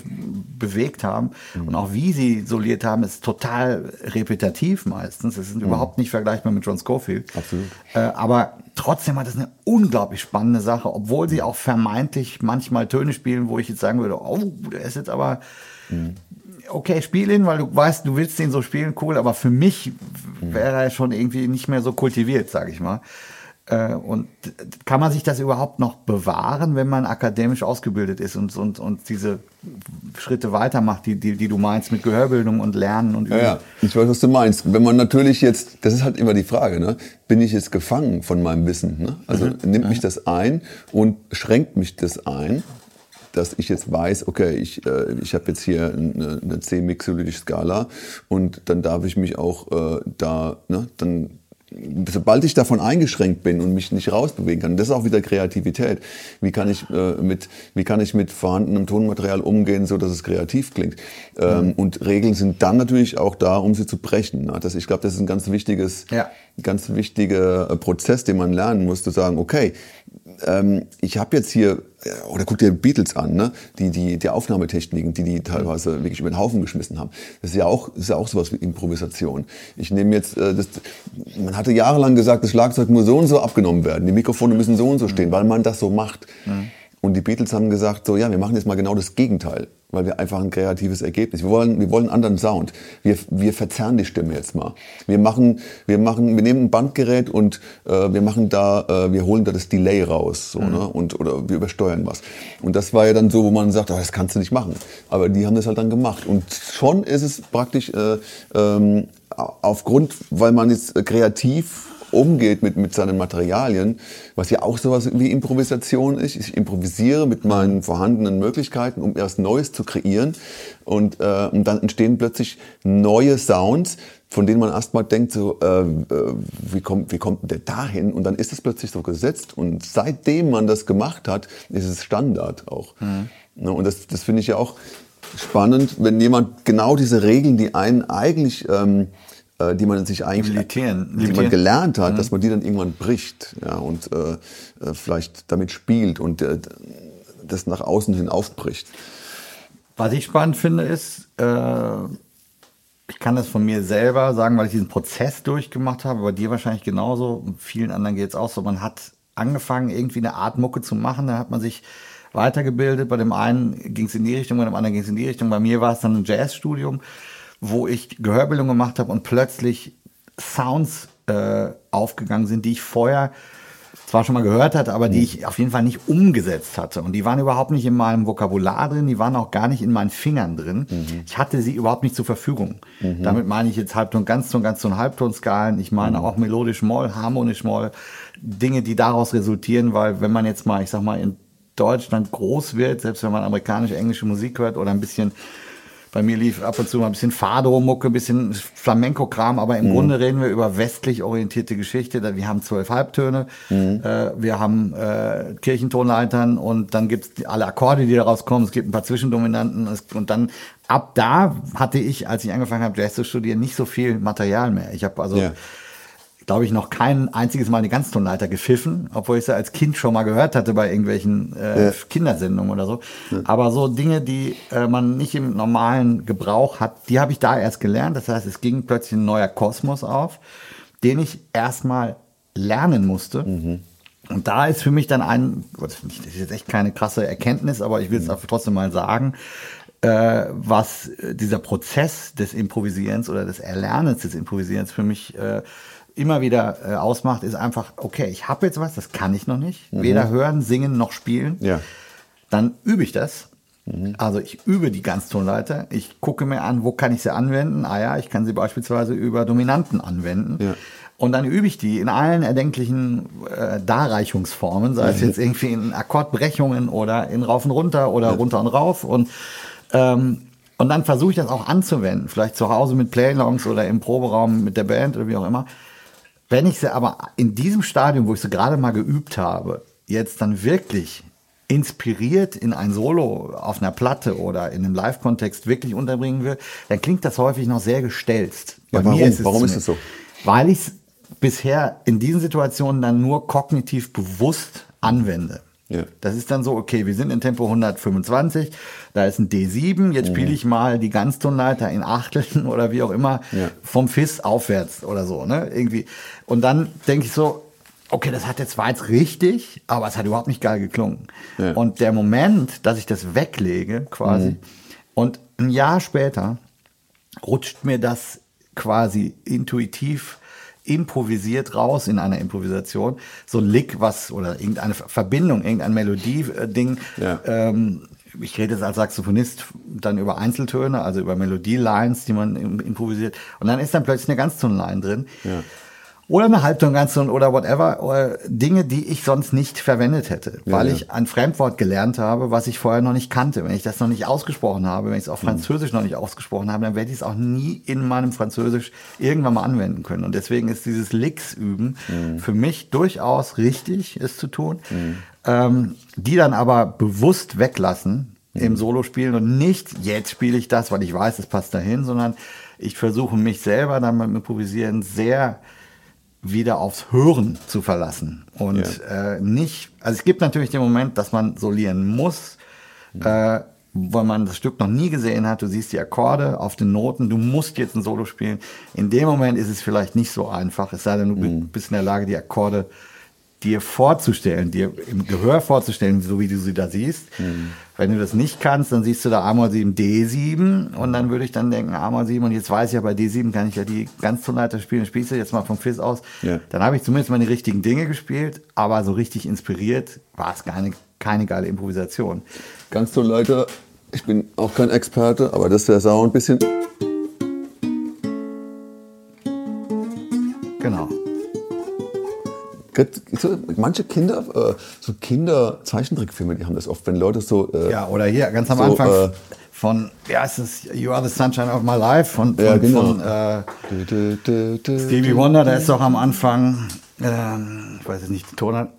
bewegt haben. Und auch wie sie soliert haben, ist total repetitiv meistens. Es ist überhaupt nicht vergleichbar mit John Scofield. Absolut. Äh, aber trotzdem hat es eine unglaublich spannende Sache, obwohl sie auch vermeintlich manchmal Töne spielen, wo ich jetzt sagen würde, oh, der ist jetzt aber okay, spiel ihn, weil du weißt, du willst ihn so spielen, cool, aber für mich wäre er schon irgendwie nicht mehr so kultiviert, sage ich mal. Äh, Und kann man sich das überhaupt noch bewahren, wenn man akademisch ausgebildet ist und, und, und diese Schritte weitermacht, die, die, die du meinst mit Gehörbildung und Lernen und Ja, ja, ich weiß, was du meinst. Wenn man natürlich jetzt, das ist halt immer die Frage, ne? bin ich jetzt gefangen von meinem Wissen? Ne? Also Mhm. nimmt mich das ein und schränkt mich das ein, dass ich jetzt weiß, okay, ich, äh, ich habe jetzt hier eine, eine C-mixolytische Skala und dann darf ich mich auch äh, da, ne, dann sobald ich davon eingeschränkt bin und mich nicht rausbewegen kann, das ist auch wieder Kreativität. Wie kann ich äh, mit wie kann ich mit vorhandenem Tonmaterial umgehen, so dass es kreativ klingt? Ähm, und Regeln sind dann natürlich auch da, um sie zu brechen. Ne? Das, ich glaube, das ist ein ganz wichtiges, Ja. ganz wichtiger äh, Prozess, den man lernen muss, zu sagen, okay, ähm, ich habe jetzt hier, äh, oder guck dir Beatles an, ne? die, die, die Aufnahmetechniken, die die teilweise wirklich über den Haufen geschmissen haben. Das ist ja auch, das ist ja auch sowas wie Improvisation. Ich nehme jetzt, äh, das, man hatte jahrelang gesagt, das Schlagzeug muss so und so abgenommen werden, die Mikrofone müssen so und so stehen, weil man das so macht. Und die Beatles haben gesagt, so ja, wir machen jetzt mal genau das Gegenteil, weil wir einfach ein kreatives Ergebnis. Wir wollen, wir wollen einen anderen Sound. Wir, wir verzerren die Stimme jetzt mal. Wir machen, wir machen, wir nehmen ein Bandgerät und äh, wir machen da, äh, wir holen da das Delay raus, so, ne? Und oder wir übersteuern was. Und das war ja dann so, wo man sagt, oh, das kannst du nicht machen. Aber die haben das halt dann gemacht. Und schon ist es praktisch äh, ähm, aufgrund, weil man jetzt äh, kreativ umgeht mit, mit seinen Materialien, was ja auch sowas wie Improvisation ist. Ich improvisiere mit meinen vorhandenen Möglichkeiten, um erst Neues zu kreieren. Und, äh, und dann entstehen plötzlich neue Sounds, von denen man erstmal denkt, so, äh, äh, wie, kommt, wie kommt der dahin? Und dann ist es plötzlich so gesetzt. Und seitdem man das gemacht hat, ist es Standard auch. Ne, Und das, das finde ich ja auch spannend, wenn jemand genau diese Regeln, die einen eigentlich... Ähm, äh, die man sich eigentlich Limitieren. die man gelernt hat, dass man die dann irgendwann bricht ja, und äh, äh, vielleicht damit spielt und äh, das nach außen hin aufbricht. Was ich spannend finde, ist, äh, ich kann das von mir selber sagen, weil ich diesen Prozess durchgemacht habe, bei dir wahrscheinlich genauso, und vielen anderen geht es auch so. Man hat angefangen, irgendwie eine Art Mucke zu machen, da hat man sich weitergebildet. Bei dem einen ging es in die Richtung, bei dem anderen ging es in die Richtung. Bei mir war es dann ein Jazzstudium, wo ich Gehörbildung gemacht habe und plötzlich Sounds äh, aufgegangen sind, die ich vorher zwar schon mal gehört hatte, aber die ich auf jeden Fall nicht umgesetzt hatte. Und die waren überhaupt nicht in meinem Vokabular drin, die waren auch gar nicht in meinen Fingern drin. Mhm. Ich hatte sie überhaupt nicht zur Verfügung. Mhm. Damit meine ich jetzt Halbton, Ganzton, Ganzton, Halbtonskalen. Ich meine mhm. auch melodisch Moll, harmonisch Moll. Dinge, die daraus resultieren, weil wenn man jetzt mal, ich sag mal, in Deutschland groß wird, selbst wenn man amerikanische, englische Musik hört oder ein bisschen bei mir lief ab und zu mal ein bisschen Fado-Mucke, ein bisschen Flamenco-Kram, aber im mhm. Grunde reden wir über westlich orientierte Geschichte. Wir haben zwölf Halbtöne, mhm. äh, wir haben äh, Kirchentonleitern und dann gibt's alle Akkorde, die daraus kommen. Es gibt ein paar Zwischendominanten und dann ab da hatte ich, als ich angefangen habe, Jazz zu studieren, nicht so viel Material mehr. Ich habe also ja glaube ich, noch kein einziges Mal eine Ganztonleiter gepfiffen, obwohl ich sie als Kind schon mal gehört hatte bei irgendwelchen äh, ja. Kindersendungen oder so. Ja. Aber so Dinge, die äh, man nicht im normalen Gebrauch hat, die habe ich da erst gelernt. Das heißt, es ging plötzlich ein neuer Kosmos auf, den ich erstmal lernen musste. Mhm. Und da ist für mich dann ein, das ist jetzt echt keine krasse Erkenntnis, aber ich will es mhm. trotzdem mal sagen, äh, was dieser Prozess des Improvisierens oder des Erlernens des Improvisierens für mich äh, immer wieder äh, ausmacht, ist einfach, okay, ich habe jetzt was, das kann ich noch nicht. Mhm. Weder hören, singen noch spielen. Ja. Dann übe ich das. Mhm. Also ich übe die Ganztonleiter. Ich gucke mir an, wo kann ich sie anwenden. Ah ja, ich kann sie beispielsweise über Dominanten anwenden. Ja. Und dann übe ich die in allen erdenklichen äh, Darreichungsformen, sei es mhm. jetzt irgendwie in Akkordbrechungen oder in Rauf und Runter oder runter und rauf. Und ähm, und dann versuche ich das auch anzuwenden, vielleicht zu Hause mit Playlongs oder im Proberaum mit der Band oder wie auch immer. Wenn ich sie aber in diesem Stadium, wo ich sie gerade mal geübt habe, jetzt dann wirklich inspiriert in ein Solo auf einer Platte oder in einem Live-Kontext wirklich unterbringen will, dann klingt das häufig noch sehr gestelzt. Bei ja, warum? mir ist es, warum ist es so? Weil ich es bisher in diesen Situationen dann nur kognitiv bewusst anwende. Ja. Das ist dann so, okay, wir sind in Tempo 125, da ist ein D7, jetzt spiele mhm. ich mal die Ganztonleiter in Achteln oder wie auch immer ja. vom Fis aufwärts oder so, ne? Irgendwie. Und dann denke ich so, okay, das hat jetzt war jetzt richtig, aber es hat überhaupt nicht geil geklungen. Ja. Und der Moment, dass ich das weglege, quasi, mhm. und ein Jahr später rutscht mir das quasi intuitiv improvisiert raus in einer Improvisation. So ein Lick, was, oder irgendeine Verbindung, irgendein Melodie-Ding. Ja. Ähm, ich rede jetzt als Saxophonist dann über Einzeltöne, also über Melodielines, die man improvisiert. Und dann ist dann plötzlich eine Ganztonline drin. Ja. Oder eine Halbtonganzton oder whatever. Oder Dinge, die ich sonst nicht verwendet hätte, ja, weil ja. ich ein Fremdwort gelernt habe, was ich vorher noch nicht kannte. Wenn ich das noch nicht ausgesprochen habe, wenn ich es auf mhm. Französisch noch nicht ausgesprochen habe, dann werde ich es auch nie in meinem Französisch irgendwann mal anwenden können. Und deswegen ist dieses Licks üben mhm. für mich durchaus richtig, es zu tun. Mhm. Ähm, die dann aber bewusst weglassen im mhm. Solospielen und nicht, jetzt spiele ich das, weil ich weiß, es passt dahin, sondern ich versuche mich selber dann beim Improvisieren sehr wieder aufs Hören zu verlassen und ja. äh, nicht, also es gibt natürlich den Moment, dass man solieren muss, ja. äh, weil man das Stück noch nie gesehen hat, du siehst die Akkorde auf den Noten, du musst jetzt ein Solo spielen. In dem Moment ist es vielleicht nicht so einfach, es sei denn, du mhm. bist in der Lage, die Akkorde dir vorzustellen, dir im Gehör vorzustellen, so wie du sie da siehst. Mhm. Wenn du das nicht kannst, dann siehst du da A-Moll 7, D7 und dann würde ich dann denken, A-Moll 7 und jetzt weiß ich ja, bei D7 kann ich ja die Ganztonleiter spielen, spielst du jetzt mal vom Fizz aus. Ja. Dann habe ich zumindest mal die richtigen Dinge gespielt, aber so richtig inspiriert war es keine, keine geile Improvisation. Ganztonleiter, ich bin auch kein Experte, aber das wäre auch ein bisschen... manche Kinder, äh, so Kinder-Zeichentrickfilme, die haben das oft, wenn Leute so. Äh, ja, oder hier ganz am so, Anfang äh, von, ja, es ist You Are the Sunshine of My Life von, von, ja, genau. von äh, du, du, du, Stevie Wonder, der ist doch am Anfang, ähm, ich weiß jetzt nicht, die Tonart.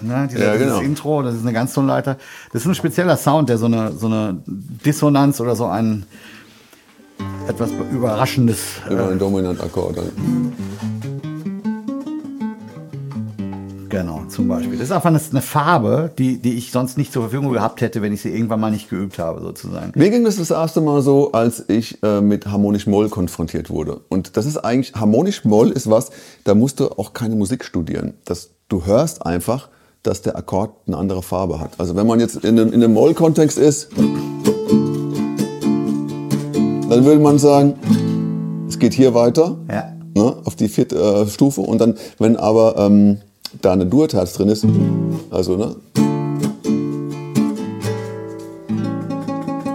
Ne, dieser, ja, genau. Intro, das ist eine Ganztonleiter. Das ist ein spezieller Sound, der so eine, so eine Dissonanz oder so ein etwas Überraschendes. Über einen Dominantakkord. Genau, zum Beispiel. Das ist einfach eine Farbe, die, die ich sonst nicht zur Verfügung gehabt hätte, wenn ich sie irgendwann mal nicht geübt habe, sozusagen. Mir ging das das erste Mal so, als ich äh, mit harmonisch Moll konfrontiert wurde. Und das ist eigentlich, harmonisch Moll ist was, da musst du auch keine Musik studieren. Das, du hörst einfach, dass der Akkord eine andere Farbe hat. Also wenn man jetzt in einem, in einem Moll-Kontext ist, dann würde man sagen, es geht hier weiter Ja. ne, auf die vierte äh, Stufe und dann, wenn aber ähm, da eine Durterz drin ist, also ne,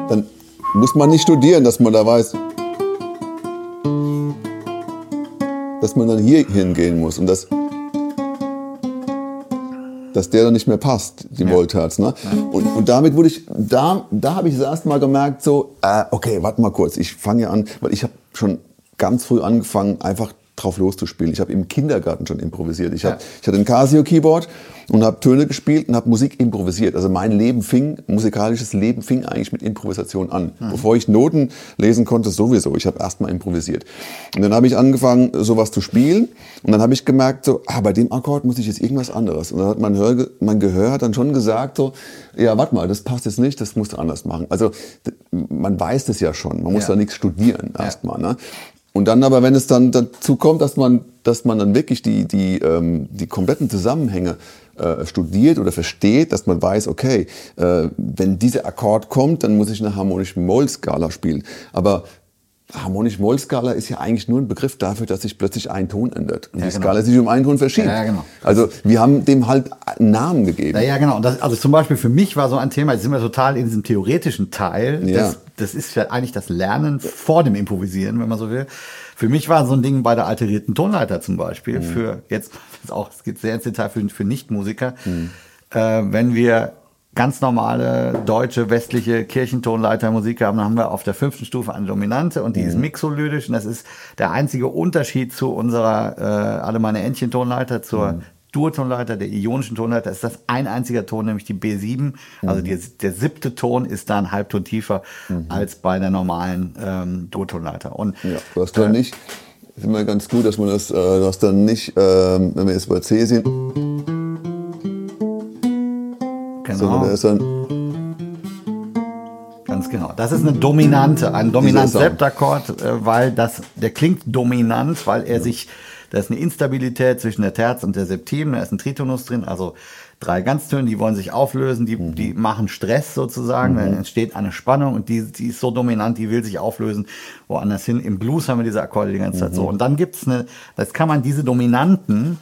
dann muss man nicht studieren, dass man da weiß, dass man dann hier hingehen muss und dass dass der dann nicht mehr passt, die Volterz. Ne? Und, und damit wurde ich, da, da habe ich das erste Mal gemerkt, so, äh, okay, warte mal kurz, ich fange ja an, weil ich habe schon ganz früh angefangen, einfach drauf loszuspielen. Ich habe im Kindergarten schon improvisiert. Ich, hab, ich hatte ein Casio-Keyboard und habe Töne gespielt und habe Musik improvisiert. Also mein Leben fing, musikalisches Leben fing eigentlich mit Improvisation an. Bevor ich Noten lesen konnte, sowieso. Ich habe erst mal improvisiert. Und dann habe ich angefangen, sowas zu spielen. Und dann habe ich gemerkt, so, ah, bei dem Akkord muss ich jetzt irgendwas anderes. Und dann hat mein, Hör, mein Gehör hat dann schon gesagt, so, ja, warte mal, das passt jetzt nicht, das musst du anders machen. Also man weiß das ja schon. Man muss Ja. da nichts studieren erstmal. Ne? Und dann aber, wenn es dann dazu kommt, dass man, dass man dann wirklich die, die, ähm, die kompletten Zusammenhänge äh, studiert oder versteht, dass man weiß, okay, äh, wenn dieser Akkord kommt, dann muss ich eine harmonische Moll-Skala spielen. Aber harmonische Moll-Skala ist ja eigentlich nur ein Begriff dafür, dass sich plötzlich ein Ton ändert und Ja, die genau. Skala sich um einen Ton verschiebt. Ja, genau. Also wir haben dem halt einen Namen gegeben. Ja, ja, genau. Das, also zum Beispiel für mich war so ein Thema, jetzt sind wir total in diesem theoretischen Teil. Ja. Das, das ist ja eigentlich das Lernen vor dem Improvisieren, wenn man so will. Für mich war so ein Ding bei der alterierten Tonleiter zum Beispiel, für jetzt, auch, es geht sehr ins Detail für, für Nichtmusiker, äh, wenn wir ganz normale deutsche westliche Kirchentonleitermusik haben, dann haben wir auf der fünften Stufe eine Dominante und die ist mixolydisch und das ist der einzige Unterschied zu unserer äh, alle meine Entchen Tonleiter zur Dur-Tonleiter, der ionischen Tonleiter, ist das ein einziger Ton, nämlich die B7. Also die, der siebte Ton ist da ein Halbton tiefer als bei der normalen ähm, Dur-Tonleiter. Und Ja, du hast dann nicht, ist immer ganz gut, dass man das, äh, du hast dann nicht, ähm, wenn wir jetzt bei C sind, sondern genau, der ist dann, ganz genau. Das ist eine Dominante, ein dominant. Septakkord, äh, weil das, der klingt dominant, weil er sich, da ist eine Instabilität zwischen der Terz und der Septim, da ist ein Tritonus drin, also drei Ganztöne, die wollen sich auflösen, die, Mhm. die machen Stress sozusagen, dann entsteht eine Spannung und die, die ist so dominant, die will sich auflösen, woanders hin. Im Blues haben wir diese Akkorde die ganze Zeit Mhm. so. Und dann gibt's eine, das kann man diese Dominanten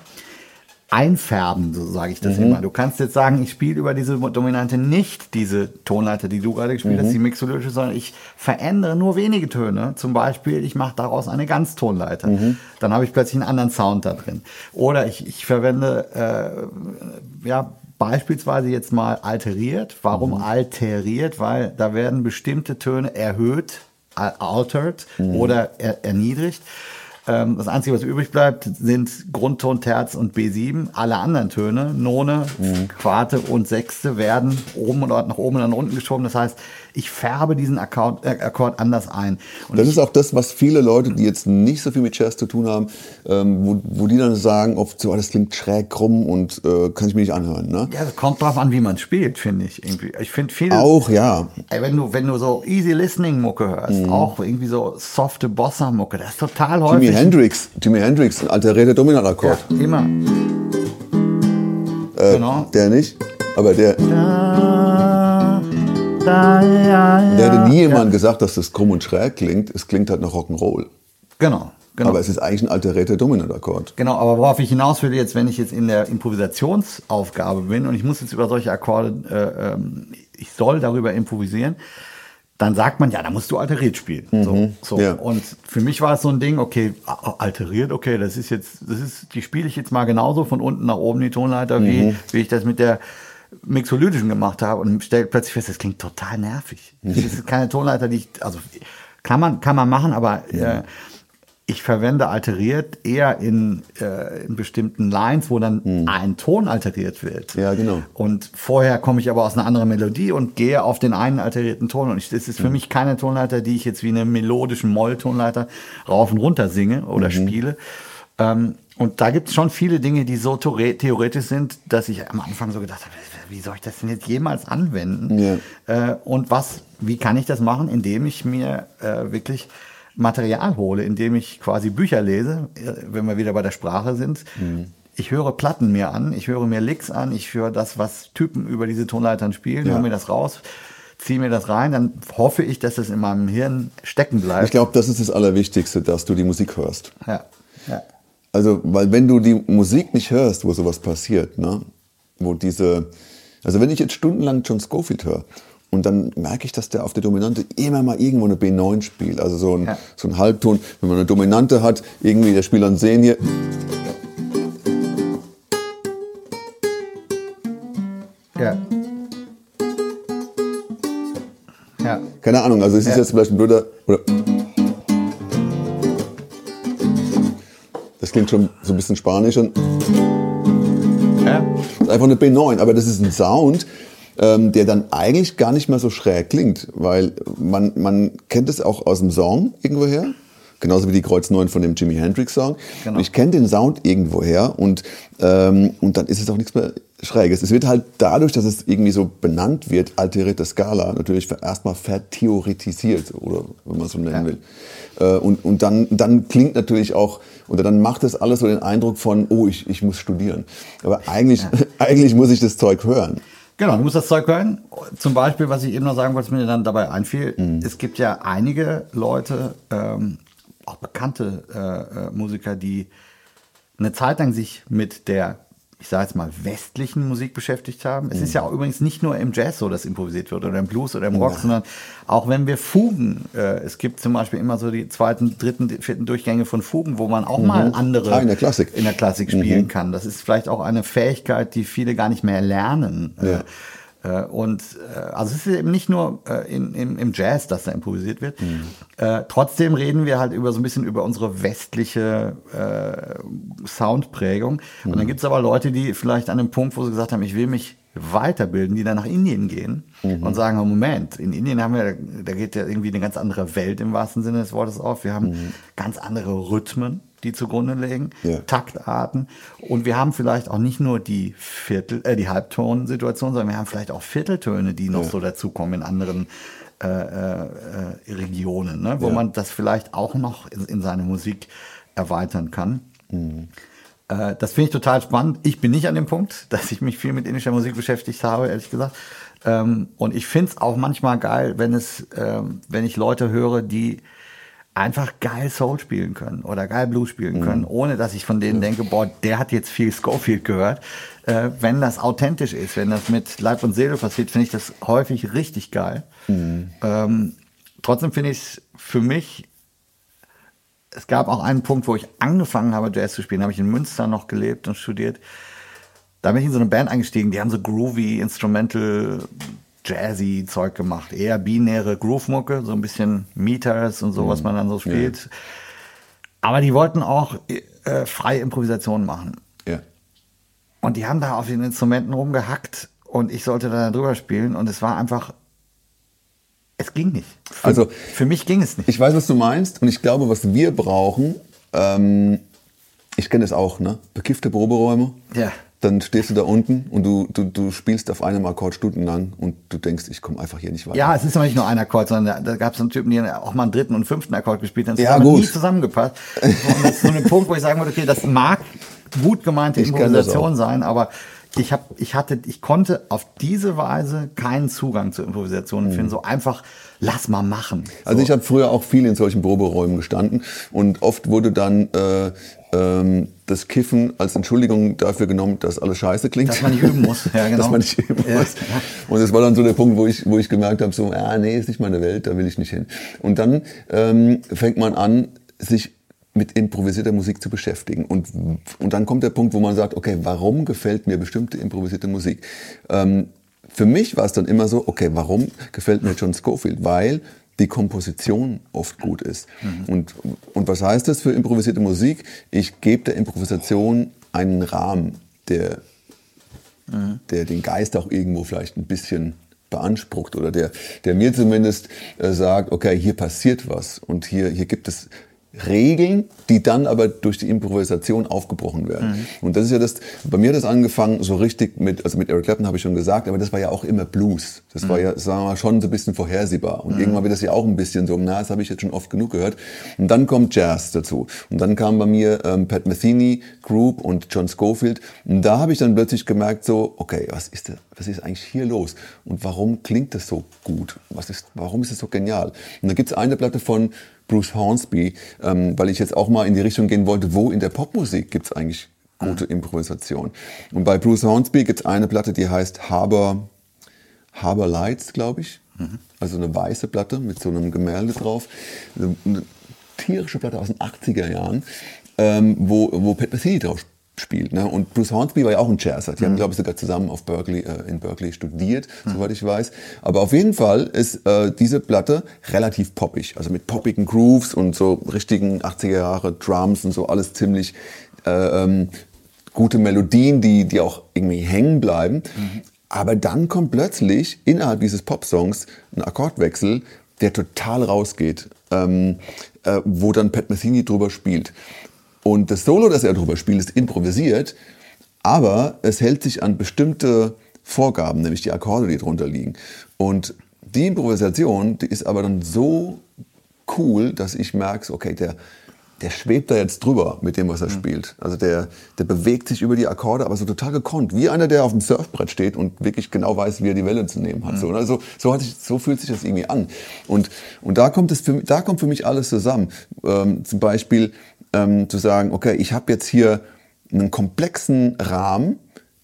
einfärben, so sage ich das immer. Du kannst jetzt sagen, ich spiele über diese Dominante nicht diese Tonleiter, die du gerade gespielt hast, die mixolydische, sondern ich verändere nur wenige Töne. Zum Beispiel, ich mache daraus eine Ganztonleiter. Dann habe ich plötzlich einen anderen Sound da drin. Oder ich, ich verwende, äh, ja, beispielsweise jetzt mal alteriert. Warum alteriert? Weil da werden bestimmte Töne erhöht, al- altered oder er, erniedrigt. Ähm, das Einzige, was übrig bleibt, sind Grundton, Terz und B7. Alle anderen Töne, None, Quarte und Sechste, werden oben oder nach oben und nach unten geschoben. Das heißt, ich färbe diesen Akkord, äh, Akkord anders ein. Und das ist auch das, was viele Leute, die jetzt nicht so viel mit Jazz zu tun haben, ähm, wo, wo die dann sagen, oft so, ah, das klingt schräg krumm und äh, kann ich mir nicht anhören. Ne? ja, das kommt drauf an, wie man spielt, finde ich irgendwie. Ich finde viele, Auch, ja. ey, wenn du, wenn du so easy listening Mucke hörst, auch irgendwie so softe Bossa Mucke, das ist total Jimi häufig. Hendrix, Jimi Hendrix, ein alterierter Dominantakkord. Ja, immer. Äh, genau. Der nicht, aber der, Da, da, ja, ja. der hätte nie jemand gesagt, dass das krumm und schräg klingt. Es klingt halt nach Rock'n'Roll. Genau, genau. Aber es ist eigentlich ein alterierter Dominantakkord. Genau, aber worauf ich hinaus will jetzt, wenn ich jetzt in der Improvisationsaufgabe bin und ich muss jetzt über solche Akkorde, äh, ähm, ich soll darüber improvisieren, dann sagt man, ja, da musst du alteriert spielen. So, so. ja. Und für mich war es so ein Ding, okay, alteriert, okay, das ist jetzt, das ist, die spiele ich jetzt mal genauso von unten nach oben die Tonleiter, wie, wie ich das mit der mixolydischen gemacht habe und stelle plötzlich fest, das klingt total nervig. Das ist keine Tonleiter, die ich, also kann man, kann man machen, aber äh, ich verwende alteriert eher in, äh, in bestimmten Lines, wo dann ein Ton alteriert wird. Ja, genau. Und vorher komme ich aber aus einer anderen Melodie und gehe auf den einen alterierten Ton. Und ich, das ist für mich keine Tonleiter, die ich jetzt wie eine melodischen Moll-Tonleiter rauf und runter singe oder spiele. Ähm, und da gibt es schon viele Dinge, die so theore- theoretisch sind, dass ich am Anfang so gedacht habe, wie soll ich das denn jetzt jemals anwenden? Ja. Äh, und was, wie kann ich das machen, indem ich mir äh, wirklich Material hole, indem ich quasi Bücher lese, äh, wenn wir wieder bei der Sprache sind. Ich höre Platten mir an, ich höre mir Licks an, ich höre das, was Typen über diese Tonleitern spielen, Ja. höre mir das raus, ziehe mir das rein, dann hoffe ich, dass es in meinem Hirn stecken bleibt. Ich glaube, das ist das Allerwichtigste, dass du die Musik hörst. Ja, ja. Also, weil wenn du die Musik nicht hörst, wo sowas passiert, ne? wo diese, also wenn ich jetzt stundenlang John Scofield höre und dann merke ich, dass der auf der Dominante immer mal irgendwo eine B9 spielt, also so ein, Ja. so ein Halbton, wenn man eine Dominante hat, irgendwie der Spieler dann sehen hier, Ja. Ja. keine Ahnung, also es ist Ja. jetzt vielleicht ein blöder, oder klingt schon so ein bisschen spanisch und Ja. Das ist einfach eine B9, aber das ist ein Sound, ähm, der dann eigentlich gar nicht mehr so schräg klingt, weil man, man kennt es auch aus dem Song irgendwoher. Genauso wie die Kreuz 9 von dem Jimi Hendrix Song. Genau. Ich kenne den Sound irgendwoher und, ähm, und dann ist es auch nichts mehr Schräges. Es wird halt dadurch, dass es irgendwie so benannt wird, alterierte Skala, natürlich erstmal vertheoretisiert, oder wenn man es so nennen Ja. will. Äh, und und dann, dann klingt natürlich auch, oder dann macht es alles so den Eindruck von, oh, ich, ich muss studieren. Aber eigentlich, eigentlich muss ich das Zeug hören. Genau, du musst das Zeug hören. Zum Beispiel, was ich eben noch sagen wollte, was mir dann dabei einfiel, Mhm. es gibt ja einige Leute, ähm, auch bekannte äh, äh, Musiker, die eine Zeit lang sich mit der, ich sage jetzt mal, westlichen Musik beschäftigt haben. Es ist ja auch übrigens nicht nur im Jazz so, dass improvisiert wird oder im Blues oder im Rock, sondern auch wenn wir Fugen, äh, es gibt zum Beispiel immer so die zweiten, dritten, vierten Durchgänge von Fugen, wo man auch mal andere Ah, in der Klassik. in der Klassik spielen kann. Das ist vielleicht auch eine Fähigkeit, die viele gar nicht mehr lernen. Ja. Äh, Und äh, also es ist eben nicht nur äh, in, im, im Jazz, dass da improvisiert wird. Äh, trotzdem reden wir halt über so ein bisschen über unsere westliche äh, Soundprägung. Und dann gibt es aber Leute, die vielleicht an einem Punkt, wo sie gesagt haben, ich will mich weiterbilden, die dann nach Indien gehen und sagen, oh, Moment, in Indien haben wir, da geht ja irgendwie eine ganz andere Welt im wahrsten Sinne des Wortes auf. Wir haben ganz andere Rhythmen, die zugrunde liegen, Ja. Taktarten. Und wir haben vielleicht auch nicht nur die Viertel, äh, die Halbtonsituation, sondern wir haben vielleicht auch Vierteltöne, die noch so dazukommen in anderen äh, äh, äh, Regionen, ne? wo Ja. man das vielleicht auch noch in, in seine Musik erweitern kann. Äh, das finde ich total spannend. Ich bin nicht an dem Punkt, dass ich mich viel mit indischer Musik beschäftigt habe, ehrlich gesagt. Ähm, und ich finde es auch manchmal geil, wenn es, ähm, wenn ich Leute höre, die einfach geil Soul spielen können oder geil Blues spielen können, ohne dass ich von denen denke, boah, der hat jetzt viel Schofield gehört. Äh, wenn das authentisch ist, wenn das mit Leib und Seele passiert, finde ich das häufig richtig geil. Ähm, trotzdem finde ich es für mich es gab auch einen Punkt, wo ich angefangen habe, Jazz zu spielen. Habe ich in Münster noch gelebt und studiert. Da bin ich in so eine Band eingestiegen, die haben so groovy, instrumental, jazzy Zeug gemacht. Eher binäre Groove-Mucke, so ein bisschen Meters und so, was man dann so spielt. Aber die wollten auch äh, freie Improvisationen machen. Ja. Und die haben da auf den Instrumenten rumgehackt und ich sollte da drüber spielen und es war einfach, es ging nicht. Für, Also- für mich ging es nicht. Ich weiß, was du meinst und ich glaube, was wir brauchen, ähm, ich kenne das auch, ne? Bekiffte Proberäume. Ja. Dann stehst du da unten und du, du, du spielst auf einem Akkord stundenlang und du denkst, ich komme einfach hier nicht weiter. Ja, es ist aber nicht nur ein Akkord, sondern da, da gab es einen Typen, die auch mal einen dritten und fünften Akkord gespielt. Das Ja, hat aber gut. nie zusammengepasst. So, Und das ist so ein Punkt, wo ich sagen würde, okay, das mag gut gemeinte Ich Improvisation sein, aber ich hab, ich hatte, ich konnte auf diese Weise keinen Zugang zur Improvisation finden. So einfach, lass mal machen. Mhm. Also ich habe früher auch viel in solchen Proberäumen gestanden und oft wurde dann äh, ähm, das Kiffen als Entschuldigung dafür genommen, dass alles scheiße klingt. Dass man nicht üben muss. Ja, genau. dass man nicht üben Ja. muss. Und das war dann so der Punkt, wo ich, wo ich gemerkt habe, so, ah, nee, ist nicht meine Welt, da will ich nicht hin. Und dann ähm, fängt man an, sich mit improvisierter Musik zu beschäftigen. Und, und dann kommt der Punkt, wo man sagt, okay, warum gefällt mir bestimmte improvisierte Musik? Ähm, für mich war es dann immer so, okay, warum gefällt mir John Scofield? Weil die Komposition oft gut ist. Und, und was heißt das für improvisierte Musik? Ich gebe der Improvisation einen Rahmen, der, der den Geist auch irgendwo vielleicht ein bisschen beansprucht oder der, der mir zumindest äh, sagt, okay, hier passiert was und hier, hier gibt es Regeln, die dann aber durch die Improvisation aufgebrochen werden. Mhm. Und das ist ja das, bei mir hat das angefangen so richtig mit, also mit Eric Clapton habe ich schon gesagt, aber das war ja auch immer Blues. Das mhm. war ja, sagen wir mal, schon so ein bisschen vorhersehbar. Und mhm. irgendwann wird das ja auch ein bisschen so, na, das habe ich jetzt schon oft genug gehört. Und dann kommt Jazz dazu. Und dann kam bei mir ähm, Pat Metheny Group und John Schofield. Und da habe ich dann plötzlich gemerkt so, okay, was ist, das, was ist eigentlich hier los? Und warum klingt das so gut? Was ist, warum ist es so genial? Und da gibt es eine Platte von Bruce Hornsby, ähm, weil ich jetzt auch mal in die Richtung gehen wollte, wo in der Popmusik gibt es eigentlich gute Improvisation. Und bei Bruce Hornsby gibt es eine Platte, die heißt Harbor, Harbor Lights, glaube ich. Mhm. Also eine weiße Platte mit so einem Gemälde drauf. Eine, eine tierische Platte aus den 80er Jahren, ähm, wo, wo Pat Metheny drauf spielt. Ne? Und Bruce Hornsby war ja auch ein Jazzer. Die mhm. haben, glaube ich, sogar zusammen auf Berkeley, äh, in Berkeley studiert, mhm. soweit ich weiß. Aber auf jeden Fall ist äh, diese Platte relativ poppig. Also mit poppigen Grooves und so richtigen 80er Jahre Drums und so alles ziemlich äh, ähm, gute Melodien, die, die auch irgendwie hängen bleiben. Mhm. Aber dann kommt plötzlich innerhalb dieses Popsongs ein Akkordwechsel, der total rausgeht, ähm, äh, wo dann Pat Metheny drüber spielt. Und das Solo, das er darüber spielt, ist improvisiert, aber es hält sich an bestimmte Vorgaben, nämlich die Akkorde, die drunter liegen. Und die Improvisation, die ist aber dann so cool, dass ich merke, okay, der, der schwebt da jetzt drüber mit dem, was er mhm. spielt. Also der, der bewegt sich über die Akkorde, aber so total gekonnt. Wie einer, der auf dem Surfbrett steht und wirklich genau weiß, wie er die Welle zu nehmen hat. Mhm. So, also, so, hat sich, so fühlt sich das irgendwie an. Und, und da, kommt es für, da kommt für mich alles zusammen. Ähm, zum Beispiel ähm, zu sagen, okay, ich habe jetzt hier einen komplexen Rahmen,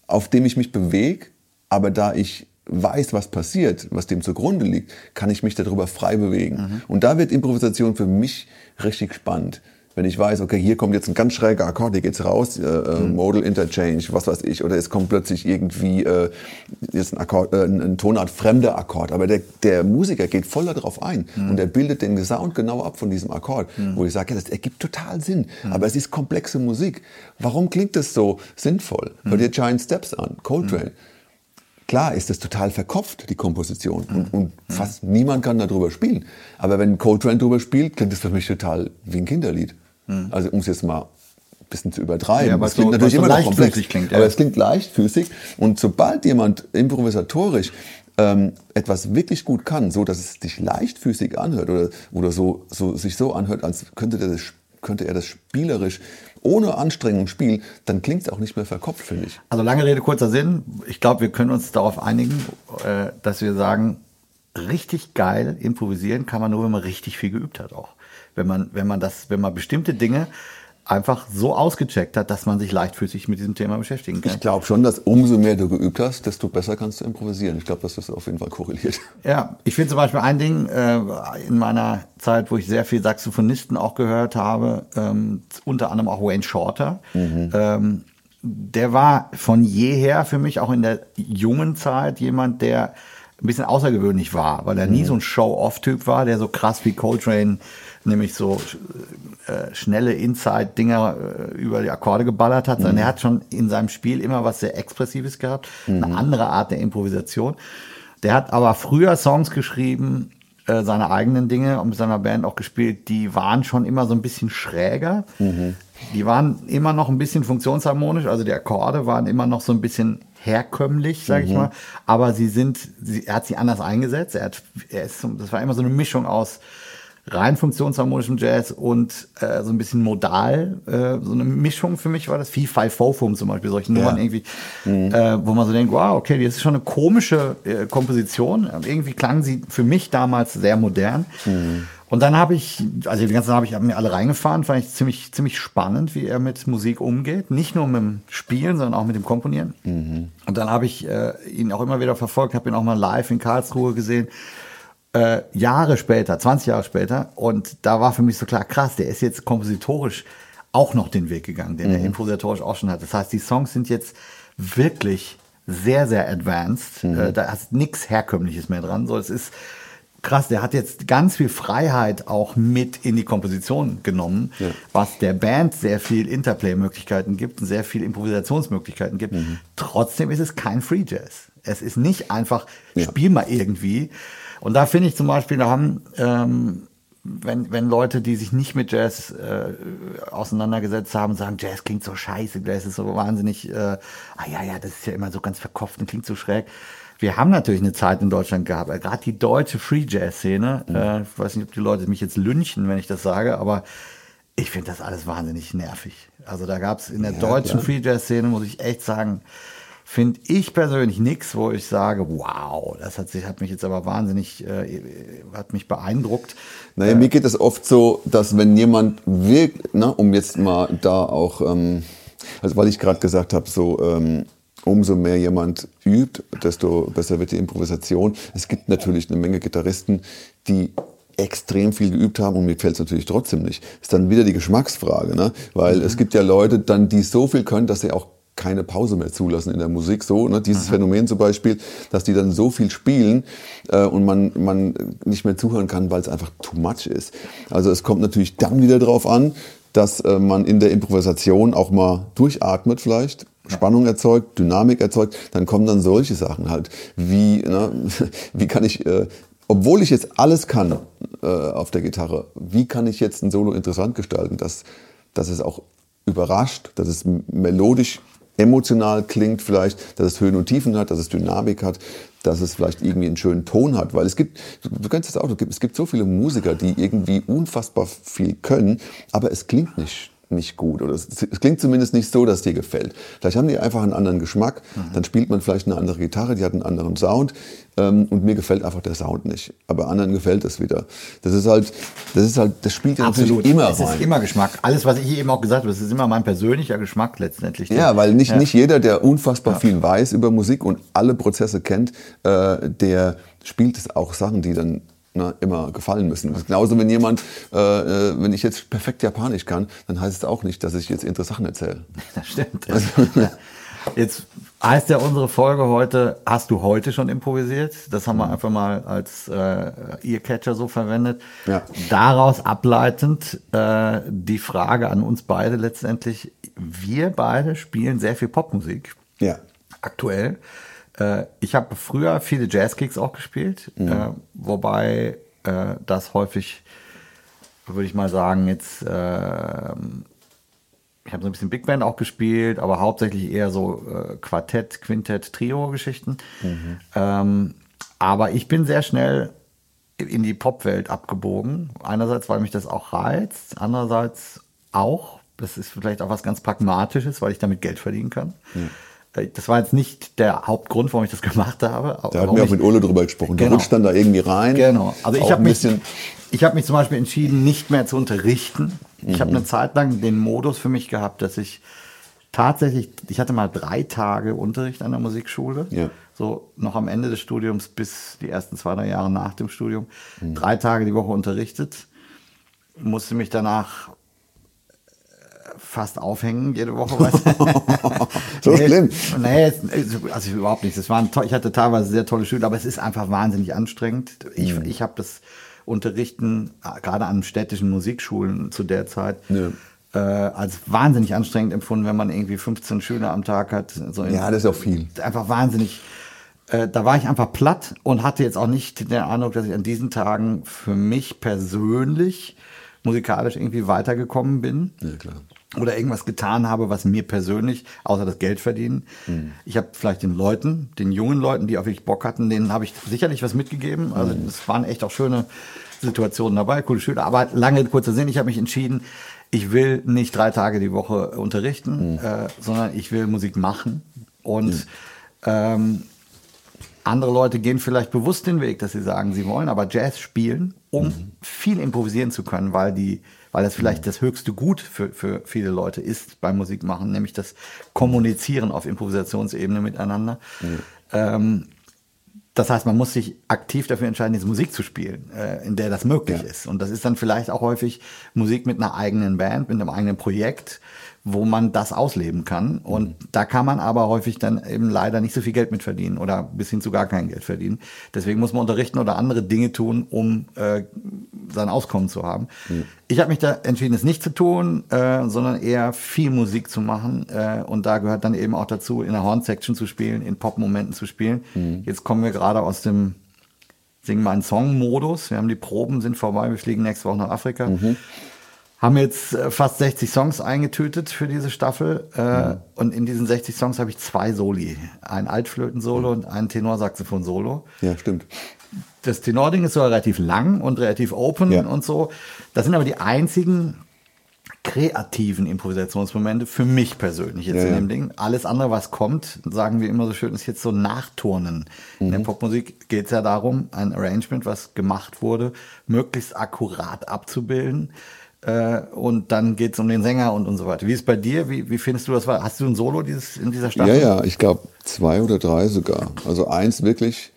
auf dem ich mich bewege, aber da ich weiß, was passiert, was dem zugrunde liegt, kann ich mich darüber frei bewegen. Mhm. Und da wird Improvisation für mich richtig spannend. Wenn ich weiß, okay, hier kommt jetzt ein ganz schräger Akkord, hier geht's raus, äh, mhm. Modal Interchange, was weiß ich, oder es kommt plötzlich irgendwie äh, jetzt ein, Akkord, äh, ein Tonart fremder Akkord, aber der, der Musiker geht voll darauf ein mhm. und er bildet den Sound genau ab von diesem Akkord, mhm. wo ich sage, ja, das ergibt total Sinn, mhm. aber es ist komplexe Musik. Warum klingt das so sinnvoll? Hör dir Giant Steps an, Coltrane. Mhm. Klar ist das total verkopft, die Komposition. Und, und, fast niemand kann darüber spielen. Aber wenn Coltrane darüber spielt, klingt das für mich total wie ein Kinderlied. Mhm. Also um es jetzt mal ein bisschen zu übertreiben. Ja, es klingt so, natürlich immer so noch komplex, klingt, ja. aber es klingt leichtfüßig. Und sobald jemand improvisatorisch ähm, etwas wirklich gut kann, so dass es sich leichtfüßig anhört oder, oder so, so, sich so anhört, als könnte, das, könnte er das spielerisch ohne Anstrengung spielen, dann klingt es auch nicht mehr verkopft, finde ich. Also lange Rede, kurzer Sinn. Ich glaube, wir können uns darauf einigen, äh, dass wir sagen, richtig geil improvisieren kann man nur, wenn man richtig viel geübt hat auch wenn man, wenn man das, wenn man bestimmte Dinge einfach so ausgecheckt hat, dass man sich leichtfüßig mit diesem Thema beschäftigen kann. Ich glaube schon, dass umso mehr du geübt hast, desto besser kannst du improvisieren. Ich glaube, dass das auf jeden Fall korreliert. Ja, ich finde zum Beispiel ein Ding äh, in meiner Zeit, wo ich sehr viel Saxophonisten auch gehört habe, ähm, unter anderem auch Wayne Shorter. Mhm. Ähm, der war von jeher für mich auch in der jungen Zeit jemand, der ein bisschen außergewöhnlich war, weil er mhm. nie so ein Show-off-Typ war, der so krass wie Coltrane nämlich so äh, schnelle Inside-Dinger äh, über die Akkorde geballert hat, sondern mhm. er hat schon in seinem Spiel immer was sehr Expressives gehabt, mhm. eine andere Art der Improvisation. Der hat aber früher Songs geschrieben, äh, seine eigenen Dinge und mit seiner Band auch gespielt, die waren schon immer so ein bisschen schräger. Mhm. Die waren immer noch ein bisschen funktionsharmonisch, also die Akkorde waren immer noch so ein bisschen herkömmlich, sage ich mhm. mal. Aber sie sind, sie, er hat sie anders eingesetzt. Er hat, er ist, das war immer so eine Mischung aus rein funktionsharmonischem Jazz und äh, so ein bisschen modal, äh, so eine Mischung für mich war das. Viel Five Fofum zum Beispiel, solche Nummern ja. irgendwie, mhm. äh, wo man so denkt, wow, okay, das ist schon eine komische äh, Komposition. Irgendwie klang sie für mich damals sehr modern. Mhm. Und dann habe ich, also die ganze habe ich hab mir alle reingefahren, fand ich ziemlich, ziemlich spannend, wie er mit Musik umgeht. Nicht nur mit dem Spielen, sondern auch mit dem Komponieren. Mhm. Und dann habe ich äh, ihn auch immer wieder verfolgt, habe ihn auch mal live in Karlsruhe gesehen äh, Jahre später, 20 Jahre später. Und da war für mich so klar, krass, der ist jetzt kompositorisch auch noch den Weg gegangen, den mhm. er improvisatorisch auch schon hat. Das heißt, die Songs sind jetzt wirklich sehr, sehr advanced. Mhm. Äh, da ist nichts Herkömmliches mehr dran. So, es ist krass, der hat jetzt ganz viel Freiheit auch mit in die Komposition genommen, ja. was der Band sehr viel Interplay-Möglichkeiten gibt und sehr viel Improvisationsmöglichkeiten gibt. Mhm. Trotzdem ist es kein Free Jazz. Es ist nicht einfach, ja. spiel mal irgendwie, und da finde ich zum Beispiel, da haben ähm, wenn, wenn Leute, die sich nicht mit Jazz äh, auseinandergesetzt haben, sagen, Jazz klingt so scheiße, Jazz ist so wahnsinnig, äh, ah ja, ja, das ist ja immer so ganz verkopft und klingt so schräg. Wir haben natürlich eine Zeit in Deutschland gehabt, äh, gerade die deutsche Free Jazz Szene. Mhm. Äh, ich weiß nicht, ob die Leute mich jetzt lynchen, wenn ich das sage, aber ich finde das alles wahnsinnig nervig. Also da gab es in der ja, deutschen klar. Free Jazz Szene, muss ich echt sagen, finde ich persönlich nichts, wo ich sage, wow, das hat, sich, hat mich jetzt aber wahnsinnig, äh, hat mich beeindruckt. Naja, äh, mir geht es oft so, dass wenn jemand wirkt, ne, um jetzt mal da auch, ähm, also weil ich gerade gesagt habe, so ähm, umso mehr jemand übt, desto besser wird die Improvisation. Es gibt natürlich eine Menge Gitarristen, die extrem viel geübt haben und mir fällt es natürlich trotzdem nicht. Ist dann wieder die Geschmacksfrage, ne? Weil mhm. es gibt ja Leute dann, die so viel können, dass sie auch keine Pause mehr zulassen in der Musik. So, ne? dieses Aha. Phänomen zum Beispiel, dass die dann so viel spielen äh, und man, man nicht mehr zuhören kann, weil es einfach too much ist. Also es kommt natürlich dann wieder darauf an, dass äh, man in der Improvisation auch mal durchatmet vielleicht, Spannung erzeugt, Dynamik erzeugt, dann kommen dann solche Sachen halt, wie, ne, wie kann ich, äh, obwohl ich jetzt alles kann äh, auf der Gitarre, wie kann ich jetzt ein Solo interessant gestalten, dass, dass es auch überrascht, dass es melodisch emotional klingt vielleicht, dass es Höhen und Tiefen hat, dass es Dynamik hat, dass es vielleicht irgendwie einen schönen Ton hat. Weil es gibt, du kennst das auch, es gibt so viele Musiker, die irgendwie unfassbar viel können, aber es klingt nicht nicht gut. Oder es, es, klingt zumindest nicht so, dass es dir gefällt. Vielleicht haben die einfach einen anderen Geschmack. Mhm. Dann spielt man vielleicht eine andere Gitarre, die hat einen anderen Sound. Ähm, und mir gefällt einfach der Sound nicht. Aber anderen gefällt das wieder. Das ist halt, das ist halt, das spielt ja natürlich immer Es ist immer Geschmack. Alles, was ich eben auch gesagt habe, das ist immer mein persönlicher Geschmack letztendlich. Ja, weil nicht, ja. nicht jeder, der unfassbar ja. viel weiß über Musik und alle Prozesse kennt, äh, der spielt es auch Sachen, die dann ne, immer gefallen müssen. Genauso, wenn jemand, äh, äh, wenn ich jetzt perfekt Japanisch kann, dann heißt es auch nicht, dass ich jetzt interessante Sachen erzähle. Das stimmt. Also, jetzt heißt ja unsere Folge heute, hast du heute schon improvisiert? Das haben wir mhm. einfach mal als äh, Earcatcher so verwendet. Ja. Daraus ableitend äh, die Frage an uns beide letztendlich, wir beide spielen sehr viel Popmusik. Ja. Aktuell. Äh, ich habe früher viele Jazzkicks auch gespielt, mhm. äh, wobei äh, das häufig, würde ich mal sagen, jetzt, äh, ich habe so ein bisschen Big Band auch gespielt, aber hauptsächlich eher so äh, Quartett, Quintett, Trio-Geschichten. Mhm. Ähm, aber ich bin sehr schnell in die Popwelt abgebogen. Einerseits, weil mich das auch reizt, andererseits auch, das ist vielleicht auch was ganz Pragmatisches, weil ich damit Geld verdienen kann. Mhm. Äh, das war jetzt nicht der Hauptgrund, warum ich das gemacht habe. Da hatten wir auch mit Ole drüber gesprochen. Genau. Du rutscht dann da irgendwie rein. Genau. Also ich habe mich, ich habe mich zum Beispiel entschieden, nicht mehr zu unterrichten. Ich habe mhm. eine Zeit lang den Modus für mich gehabt, dass ich tatsächlich, ich hatte mal drei Tage Unterricht an der Musikschule. Ja. So noch am Ende des Studiums bis die ersten zwei, drei Jahre nach dem Studium. Mhm. Drei Tage die Woche unterrichtet. Musste mich danach fast aufhängen jede Woche. so schlimm? Nee, also überhaupt nicht. Das waren, ich hatte teilweise sehr tolle Schüler, aber es ist einfach wahnsinnig anstrengend. Ich, mhm. ich habe das Unterrichten, gerade an städtischen Musikschulen zu der Zeit, ja. äh, als wahnsinnig anstrengend empfunden, wenn man irgendwie 15 Schüler am Tag hat. So ja, das ist auch viel. Einfach wahnsinnig. Äh, da war ich einfach platt und hatte jetzt auch nicht den Eindruck, dass ich an diesen Tagen für mich persönlich musikalisch irgendwie weitergekommen bin. Ja, klar oder irgendwas getan habe, was mir persönlich, außer das Geld verdienen. Mhm. Ich habe vielleicht den Leuten, den jungen Leuten, die auch wirklich Bock hatten, denen habe ich sicherlich was mitgegeben. Also mhm. es waren echt auch schöne Situationen dabei, coole Schüler. Aber lange, kurzer Sinn, ich habe mich entschieden, ich will nicht drei Tage die Woche unterrichten, mhm. äh, sondern ich will Musik machen. Und mhm. ähm, andere Leute gehen vielleicht bewusst den Weg, dass sie sagen, sie wollen aber Jazz spielen, um mhm. viel improvisieren zu können, weil die weil das vielleicht das höchste Gut für, für viele Leute ist beim Musikmachen, nämlich das Kommunizieren auf Improvisationsebene miteinander. Mhm. Ähm, das heißt, man muss sich aktiv dafür entscheiden, diese Musik zu spielen, äh, in der das möglich ja. ist. Und das ist dann vielleicht auch häufig Musik mit einer eigenen Band, mit einem eigenen Projekt, wo man das ausleben kann. Und mhm. da kann man aber häufig dann eben leider nicht so viel Geld mit verdienen oder bis hin zu gar kein Geld verdienen. Deswegen muss man unterrichten oder andere Dinge tun, um äh, sein Auskommen zu haben. Mhm. Ich habe mich da entschieden, es nicht zu tun, äh, sondern eher viel Musik zu machen. Äh, und da gehört dann eben auch dazu, in der Horn-Section zu spielen, in Pop-Momenten zu spielen. Mhm. Jetzt kommen wir gerade aus dem singen meinen Song-Modus. Wir haben die Proben, sind vorbei, wir fliegen nächste Woche nach Afrika. Haben jetzt äh, fast 60 Songs eingetütet für diese Staffel. Äh, Und in diesen 60 Songs habe ich zwei Soli. Ein Altflöten-Solo und ein Tenorsaxophon-Solo. Ja, stimmt. Das Tenording ist so relativ lang und relativ open Ja. und so. Das sind aber die einzigen kreativen Improvisationsmomente für mich persönlich jetzt Ja, in ja. dem Ding. Alles andere, was kommt, sagen wir immer so schön, ist jetzt so Nachturnen. In Mhm. der Popmusik geht es ja darum, ein Arrangement, was gemacht wurde, möglichst akkurat abzubilden. Äh, und dann geht es um den Sänger und, und so weiter. Wie ist es bei dir? Wie, wie findest du das? war? Hast du ein Solo dieses, in dieser Staffel? Ja, ja, ich glaube zwei oder drei sogar. Also eins wirklich,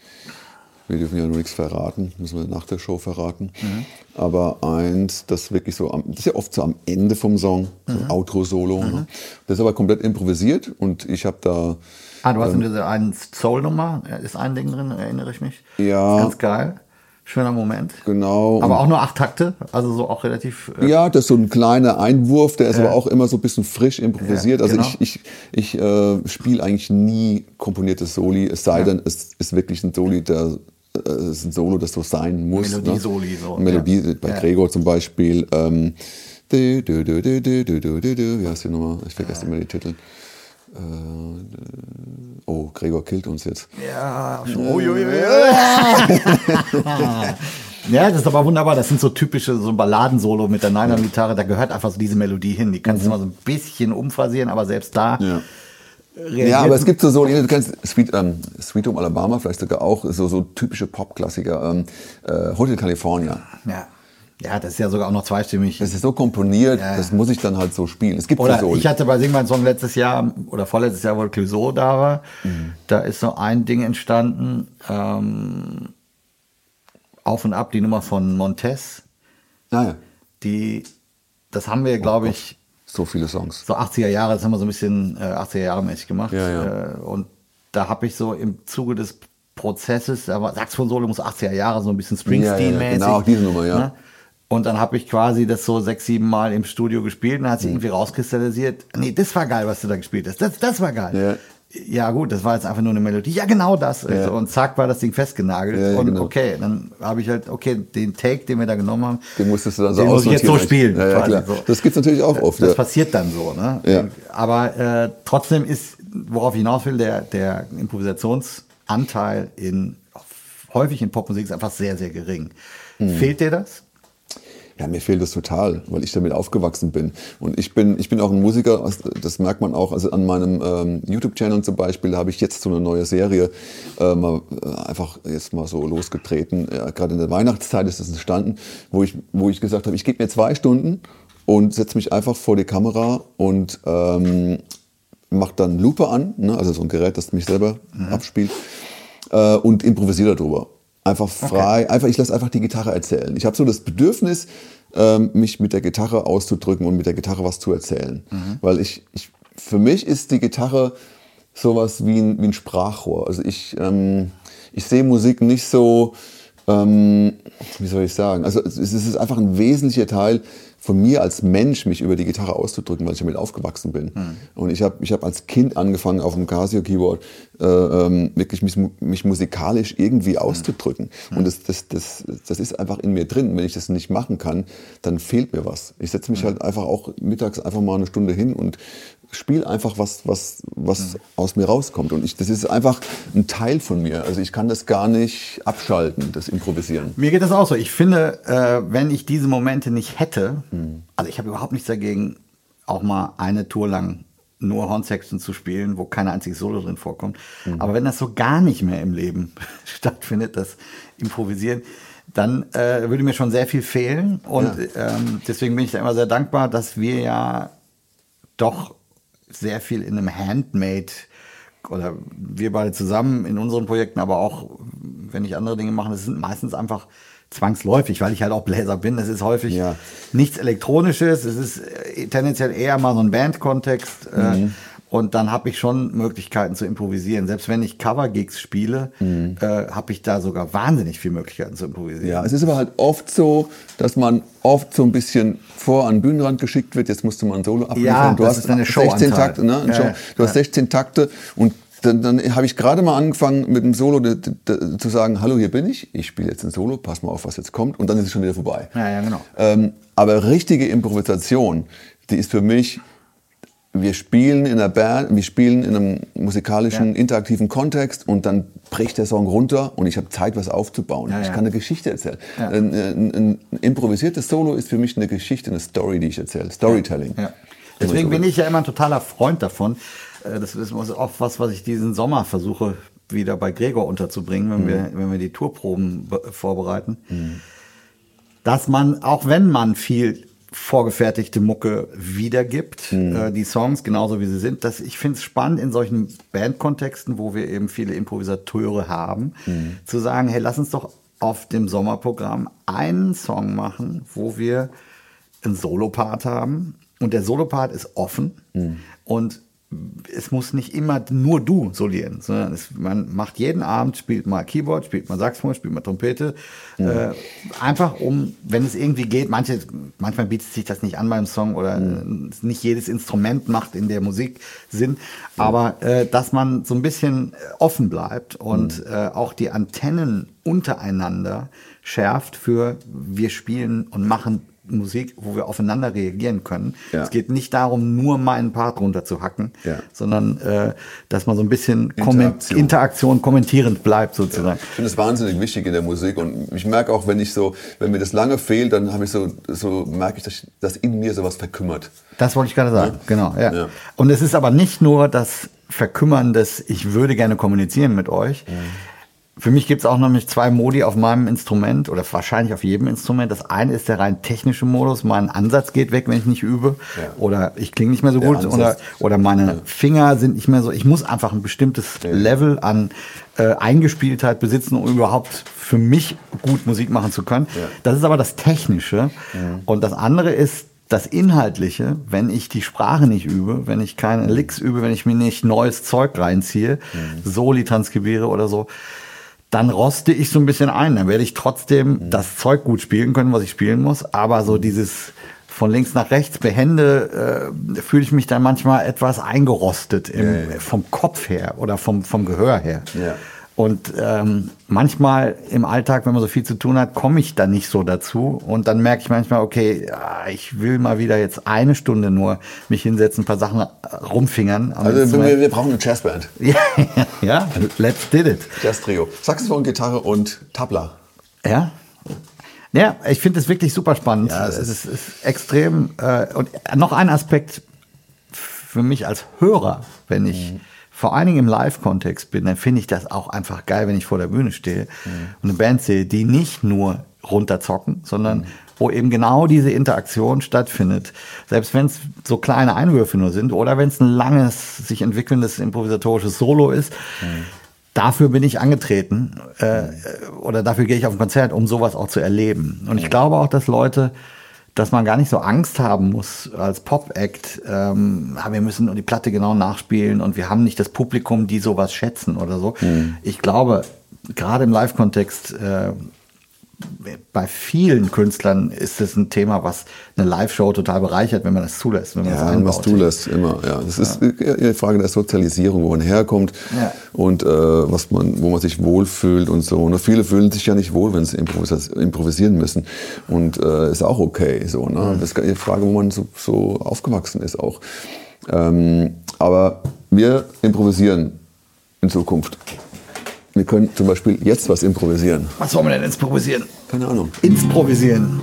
wir dürfen ja nur nichts verraten, müssen wir nach der Show verraten. Mhm. Aber eins, das wirklich so, am, das ist ja oft so am Ende vom Song, so Mhm. ein Outro-Solo. Ne? Das ist aber komplett improvisiert und ich habe da, Ah, du hast Ähm. in dieser einen Soul-Nummer, äh, ist ein Ding drin, erinnere ich mich. Ja. Ganz geil schöner Moment. Genau. Aber auch nur acht Takte, also so auch relativ. Äh ja, das ist so ein kleiner Einwurf, der ist äh, aber auch immer so ein bisschen frisch improvisiert. Ja, genau. Also ich, ich, ich äh, spiele eigentlich nie komponiertes Soli, es sei ja. denn, es ist wirklich ein Soli, der es ist ein Solo, das so sein muss. Melodie-Soli. Ne? So. Melodie, ja. bei Gregor zum Beispiel. Ähm, wie heißt die Nummer? Ich vergesse immer die Titel. Äh, oh, Gregor killt uns jetzt. Ja, uiuiui. Ja, das ist aber wunderbar. Das sind so typische so Balladensolo mit der Nylon-Gitarre. Da gehört einfach so diese Melodie hin. Die kannst du mal so ein bisschen umphrasieren, aber selbst da Mhm. Ja. Ja, aber es gibt so, so du kennst Sweet, ähm, Sweet Home Alabama vielleicht sogar auch, so, so typische Pop-Klassiker. Ähm, äh, Hotel California. Ja. Ja, das ist ja sogar auch noch zweistimmig. Das ist so komponiert, Ja. das muss ich dann halt so spielen. Es gibt Oder so ich hatte bei Sing mein Song letztes Jahr oder vorletztes Jahr, wo Clouseau da war, Mhm. da ist so ein Ding entstanden, ähm, auf und ab, die Nummer von Montez, Naja, die, das haben wir, glaube ich, so viele Songs. so 80er Jahre, das haben wir so ein bisschen äh, 80er Jahre mäßig gemacht. Ja, ja. Äh, und da habe ich so im Zuge des Prozesses, da war Saxophon-Solo muss 80er Jahre, so ein bisschen Springsteen-mäßig. Ja, ja, genau, diese Nummer, ja. Ne? Und dann habe ich quasi das so sechs, sieben Mal im Studio gespielt und dann hat Mhm. sich irgendwie rauskristallisiert, nee, das war geil, was du da gespielt hast. Das, das war geil. Ja. Ja, gut, das war jetzt einfach nur eine Melodie. Ja, genau das. Ja. Und zack war das Ding festgenagelt. Ja, und genau. okay, dann habe ich halt, okay, den Take, den wir da genommen haben, Den musstest du dann so den muss ich jetzt so spielen. Ja, klar. so. Das gibt's natürlich auch oft. Das passiert dann so, ne? Ja. Aber äh, trotzdem ist, worauf ich hinaus will, der, der Improvisationsanteil in häufig in Popmusik ist einfach sehr, sehr gering. Mhm. Fehlt dir das? Ja, mir fehlt das total, weil ich damit aufgewachsen bin. Und ich bin, ich bin auch ein Musiker, also das merkt man auch. Also an meinem ähm, YouTube-Channel zum Beispiel habe ich jetzt so eine neue Serie äh, mal, äh, einfach jetzt mal so losgetreten. Ja, Gerade in der Weihnachtszeit ist das entstanden, wo ich, wo ich gesagt habe, ich gebe mir zwei Stunden und setze mich einfach vor die Kamera und ähm, mache dann Lupe an, ne? also so ein Gerät, das mich selber abspielt äh, und improvisiere darüber. Einfach frei, einfach, ich lasse einfach die Gitarre erzählen. Ich habe so das Bedürfnis, ähm, mich mit der Gitarre auszudrücken und mit der Gitarre was zu erzählen. Weil ich, ich, für mich ist die Gitarre sowas wie ein, wie ein Sprachrohr. Also ich, ähm, ich sehe Musik nicht so, ähm, wie soll ich sagen, also es ist einfach ein wesentlicher Teil von mir als Mensch, mich über die Gitarre auszudrücken, weil ich damit aufgewachsen bin. Und ich habe ich hab als Kind angefangen, auf dem Casio-Keyboard äh, ähm, wirklich mich, mich musikalisch irgendwie auszudrücken. Und das, das, das, das ist einfach in mir drin. Wenn ich das nicht machen kann, dann fehlt mir was. Ich setze mich halt einfach auch mittags einfach mal eine Stunde hin und spiele einfach was, was, was aus mir rauskommt. Und ich, das ist einfach ein Teil von mir. Also ich kann das gar nicht abschalten, das Improvisieren. Mir geht das auch so. Ich finde, äh, wenn ich diese Momente nicht hätte, also ich habe überhaupt nichts dagegen, auch mal eine Tour lang nur Hornsection zu spielen, wo kein einziges Solo drin vorkommt. Aber wenn das so gar nicht mehr im Leben stattfindet, das Improvisieren, dann äh, würde mir schon sehr viel fehlen. Und ähm, deswegen bin ich da immer sehr dankbar, dass wir ja doch sehr viel in einem Handmade oder wir beide zusammen in unseren Projekten, aber auch wenn ich andere Dinge mache, das sind meistens einfach zwangsläufig, weil ich halt auch Bläser bin. Es ist häufig Ja. nichts Elektronisches, es ist äh, tendenziell eher mal so ein Bandkontext. Äh, und dann habe ich schon Möglichkeiten zu improvisieren. Selbst wenn ich Cover-Gigs spiele, äh, habe ich da sogar wahnsinnig viele Möglichkeiten zu improvisieren. Ja, es ist aber halt oft so, dass man oft so ein bisschen vor an den Bühnenrand geschickt wird. Jetzt musst du mal ein Solo abliefern. Ja, du hast eine 16 Showanzahl. Takte, ne? Ja, ja. Du hast 16 Takte und dann, dann habe ich gerade mal angefangen mit dem Solo de, de, de, zu sagen, hallo, hier bin ich, ich spiele jetzt ein Solo, pass mal auf, was jetzt kommt und dann ist es schon wieder vorbei. Ja, ja, genau. Ähm, aber richtige Improvisation, die ist für mich, wir spielen in einer Band, wir spielen in einem musikalischen, Ja. interaktiven Kontext und dann bricht der Song runter und ich habe Zeit, was aufzubauen. Ja, ich ja. kann eine Geschichte erzählen. Ein, ein, ein improvisiertes Solo ist für mich eine Geschichte, eine Story, die ich erzähle. Storytelling. Deswegen bin ich ja immer ein totaler Freund davon. Äh, Das ist auch was, was ich diesen Sommer versuche, wieder bei Gregor unterzubringen, wenn, wir, wenn wir die Tourproben be- vorbereiten. Dass man, auch wenn man viel vorgefertigte Mucke wiedergibt, äh, die Songs genauso wie sie sind, dass ich finde es spannend in solchen Bandkontexten, wo wir eben viele Improvisateure haben, zu sagen, hey, lass uns doch auf dem Sommerprogramm einen Song machen, wo wir einen Solopart haben. Und der Solopart ist offen. Und es muss nicht immer nur du solieren, sondern es, man macht jeden Abend, spielt mal Keyboard, spielt mal Saxophon, spielt mal Trompete. Äh, einfach um, wenn es irgendwie geht, manche, manchmal bietet sich das nicht an beim Song oder äh, nicht jedes Instrument macht in der Musik Sinn, aber äh, dass man so ein bisschen offen bleibt und äh, auch die Antennen untereinander schärft für wir spielen und machen Musik, wo wir aufeinander reagieren können. Ja. Es geht nicht darum, nur meinen Part runterzuhacken, Ja. sondern äh, dass man so ein bisschen Interaktion. Interaktion kommentierend bleibt sozusagen. Ich finde es wahnsinnig wichtig in der Musik und ich merke auch, wenn ich so, wenn mir das lange fehlt, dann habe ich so, so merke ich, dass, dass in mir sowas verkümmert. Das wollte ich gerade sagen, genau. Ja. Ja. Und es ist aber nicht nur das Verkümmern des, ich würde gerne kommunizieren mit euch. Für mich gibt es auch nämlich zwei Modi auf meinem Instrument oder wahrscheinlich auf jedem Instrument. Das eine ist der rein technische Modus. Mein Ansatz geht weg, wenn ich nicht übe. Ja. Oder ich klinge nicht mehr so Der gut. Oder, Ansatz. oder meine Finger sind nicht mehr so. Ich muss einfach ein bestimmtes Level an äh, Eingespieltheit besitzen, um überhaupt für mich gut Musik machen zu können. Ja. Das ist aber das Technische. Und das andere ist das Inhaltliche, wenn ich die Sprache nicht übe, wenn ich keine Licks übe, wenn ich mir nicht neues Zeug reinziehe, Soli transkribiere oder so, dann roste ich so ein bisschen ein. Dann werde ich trotzdem das Zeug gut spielen können, was ich spielen muss. Aber so dieses von links nach rechts behende, äh, fühle ich mich dann manchmal etwas eingerostet im, Ja, ja. vom Kopf her oder vom, vom Gehör her. Ja. Und ähm, manchmal im Alltag, wenn man so viel zu tun hat, komme ich da nicht so dazu. Und dann merke ich manchmal, okay, ja, ich will mal wieder jetzt eine Stunde nur mich hinsetzen, ein paar Sachen rumfingern. Also wir, wir brauchen eine Jazzband, ja, ja, let's did it. Jazztrio, Saxophon, Gitarre und Tabla. Ja. Ja, ich finde es wirklich super spannend. Ja, es es ist, ist extrem. Äh, und noch ein Aspekt für mich als Hörer, wenn ich Mhm. Vor allen Dingen im Live-Kontext bin, dann finde ich das auch einfach geil, wenn ich vor der Bühne stehe Mhm. und eine Band sehe, die nicht nur runterzocken, sondern Mhm. wo eben genau diese Interaktion stattfindet. Selbst wenn es so kleine Einwürfe nur sind oder wenn es ein langes, sich entwickelndes improvisatorisches Solo ist. Dafür bin ich angetreten äh, oder dafür gehe ich auf ein Konzert, um sowas auch zu erleben. Und ich glaube auch, dass Leute, dass man gar nicht so Angst haben muss als Pop-Act, ähm, ah, wir müssen die Platte genau nachspielen und wir haben nicht das Publikum, die sowas schätzen oder so. Ich glaube, gerade im Live-Kontext, äh, bei vielen Künstlern ist es ein Thema, was eine Live-Show total bereichert, wenn man das zulässt, wenn man das Ja, einbaut. was du lässt, immer. Ja, das ist eine Frage der Sozialisierung, wo man herkommt Ja. und äh, was man, wo man sich wohlfühlt und so. Und viele fühlen sich ja nicht wohl, wenn sie improvis improvisieren müssen. Und äh, ist auch okay. So, ne? Das ist die Frage, wo man so, so aufgewachsen ist auch. Ähm, aber wir improvisieren in Zukunft. Wir können zum Beispiel jetzt was improvisieren. Was wollen wir denn improvisieren? Keine Ahnung. Improvisieren.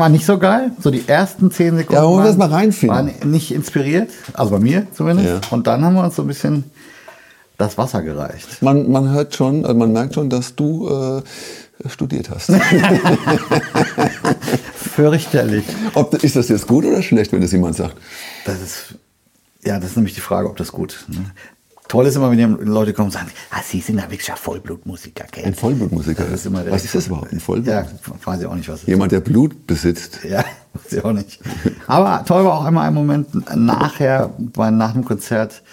Anfang war nicht so geil. So die ersten zehn Sekunden Ja, wollen wir waren, das mal waren nicht inspiriert. Also bei mir zumindest. Ja. Und dann haben wir uns so ein bisschen das Wasser gereicht. Man, man hört schon, also man merkt schon, dass du äh, studiert hast. Fürchterlich. Ob, ist das jetzt gut oder schlecht, wenn das jemand sagt? Das ist, ja, das ist nämlich die Frage, ob das gut ist. Ne? Toll ist immer, wenn die Leute kommen und sagen, ah, Sie sind ja wirklich ein Vollblutmusiker, gell? Ein Vollblutmusiker. Das ist immer Was ist das überhaupt, ein Vollblut? Ja, weiß ich auch nicht, was ist. Jemand, der Blut besitzt. Ja, weiß ich auch nicht. Aber toll war auch einmal ein Moment nachher, bei, nach dem Konzert,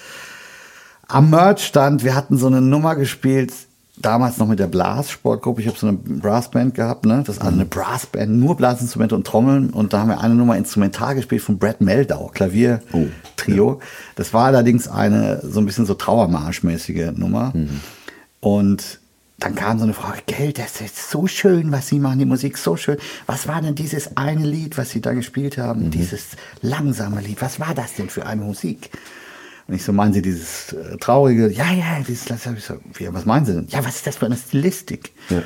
am Merch-Stand, wir hatten so eine Nummer gespielt, damals noch mit der Blas-Sportgruppe. Ich habe so eine Brassband gehabt, ne? Das ist also eine Brassband, nur Blasinstrumente und Trommeln. Und da haben wir eine Nummer instrumental gespielt von Brad Meldau, Klavier-Trio. Das war allerdings eine so ein bisschen so Trauermarschmäßige Nummer. Und dann kam so eine Frage, Geld, das ist so schön, was Sie machen, die Musik so schön. Was war denn dieses eine Lied, was Sie da gespielt haben? Dieses langsame Lied, was war das denn für eine Musik? Und ich so, meinen Sie dieses äh, traurige? Ja, ja, dieses, ich so, wie, was meinen Sie denn? Ja, was ist das für eine Stilistik? Ja.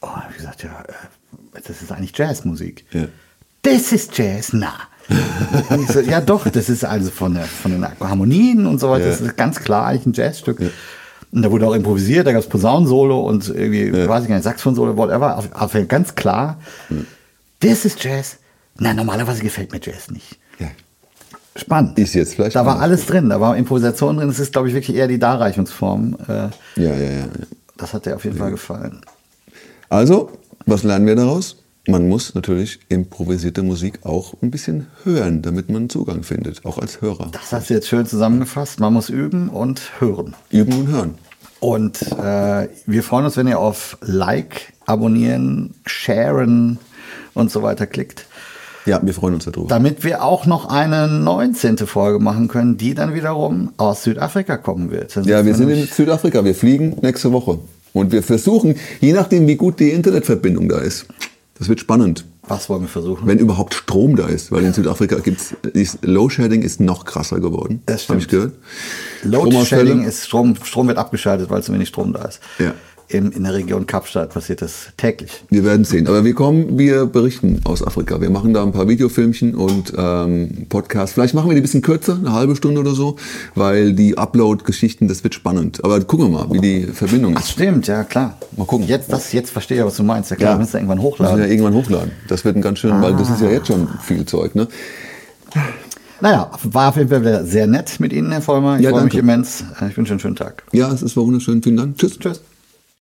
Oh, hab ich gesagt, ja, äh, das ist eigentlich Jazzmusik. Ja. Das ist Jazz, na. Und ich so, ja doch, das ist also von, der, von den Harmonien und so weiter, Ja. das ist ganz klar eigentlich ein Jazzstück. Und da wurde auch improvisiert, da gab es Posaunensolo und irgendwie, weiß ich gar nicht, Saxophon-Solo, whatever, auf ganz klar, das ist Jazz. Na, normalerweise gefällt mir Jazz nicht. Ja. Spannend. Ist jetzt vielleicht Da war alles drin, da war Improvisation drin, es ist, glaube ich, wirklich eher die Darreichungsform. Äh, Ja, ja, ja. ja. das hat dir auf jeden Fall gefallen. Also, was lernen wir daraus? Man muss natürlich improvisierte Musik auch ein bisschen hören, damit man Zugang findet, auch als Hörer. Das hast du jetzt schön zusammengefasst. Man muss üben und hören. Üben und hören. Und äh, wir freuen uns, wenn ihr auf Like, Abonnieren, Sharen und so weiter klickt, Ja, wir freuen uns darüber. damit wir auch noch eine 19. Folge machen können, die dann wiederum aus Südafrika kommen wird. Dann Ja, wir sind in Südafrika. Wir fliegen nächste Woche. Und wir versuchen, je nachdem, wie gut die Internetverbindung da ist, das wird spannend, Was wollen wir versuchen? wenn überhaupt Strom da ist. Weil in Südafrika gibt's Low-Shedding ist noch krasser geworden. Das Habe ich stimmt. gehört. Load Shedding Stromausfälle. ist Strom, Strom wird abgeschaltet, weil zu wenig Strom da ist. Ja. Im, in der Region Kapstadt passiert das täglich. Wir werden sehen. Aber wir kommen, wir berichten aus Afrika. Wir machen da ein paar Videofilmchen und ähm, Podcasts. Vielleicht machen wir die ein bisschen kürzer, eine halbe Stunde oder so, weil die Upload-Geschichten, das wird spannend. Aber gucken wir mal, wie die Verbindung Ach ist. stimmt, ja klar. Mal gucken. Jetzt, das, jetzt verstehe ich, was du meinst. Ja klar, ja. müssen wir irgendwann Müssen wir hochladen. ja irgendwann hochladen. Das wird ein ganz schön, weil das ist ja jetzt schon viel Zeug, ne? Naja, war auf jeden Fall wieder sehr nett mit Ihnen, Herr Vollmer. Ich Ja, freue mich immens. Ich wünsche einen schönen Tag. Ja, es ist war wunderschön. Vielen Dank. Tschüss. Tschüss.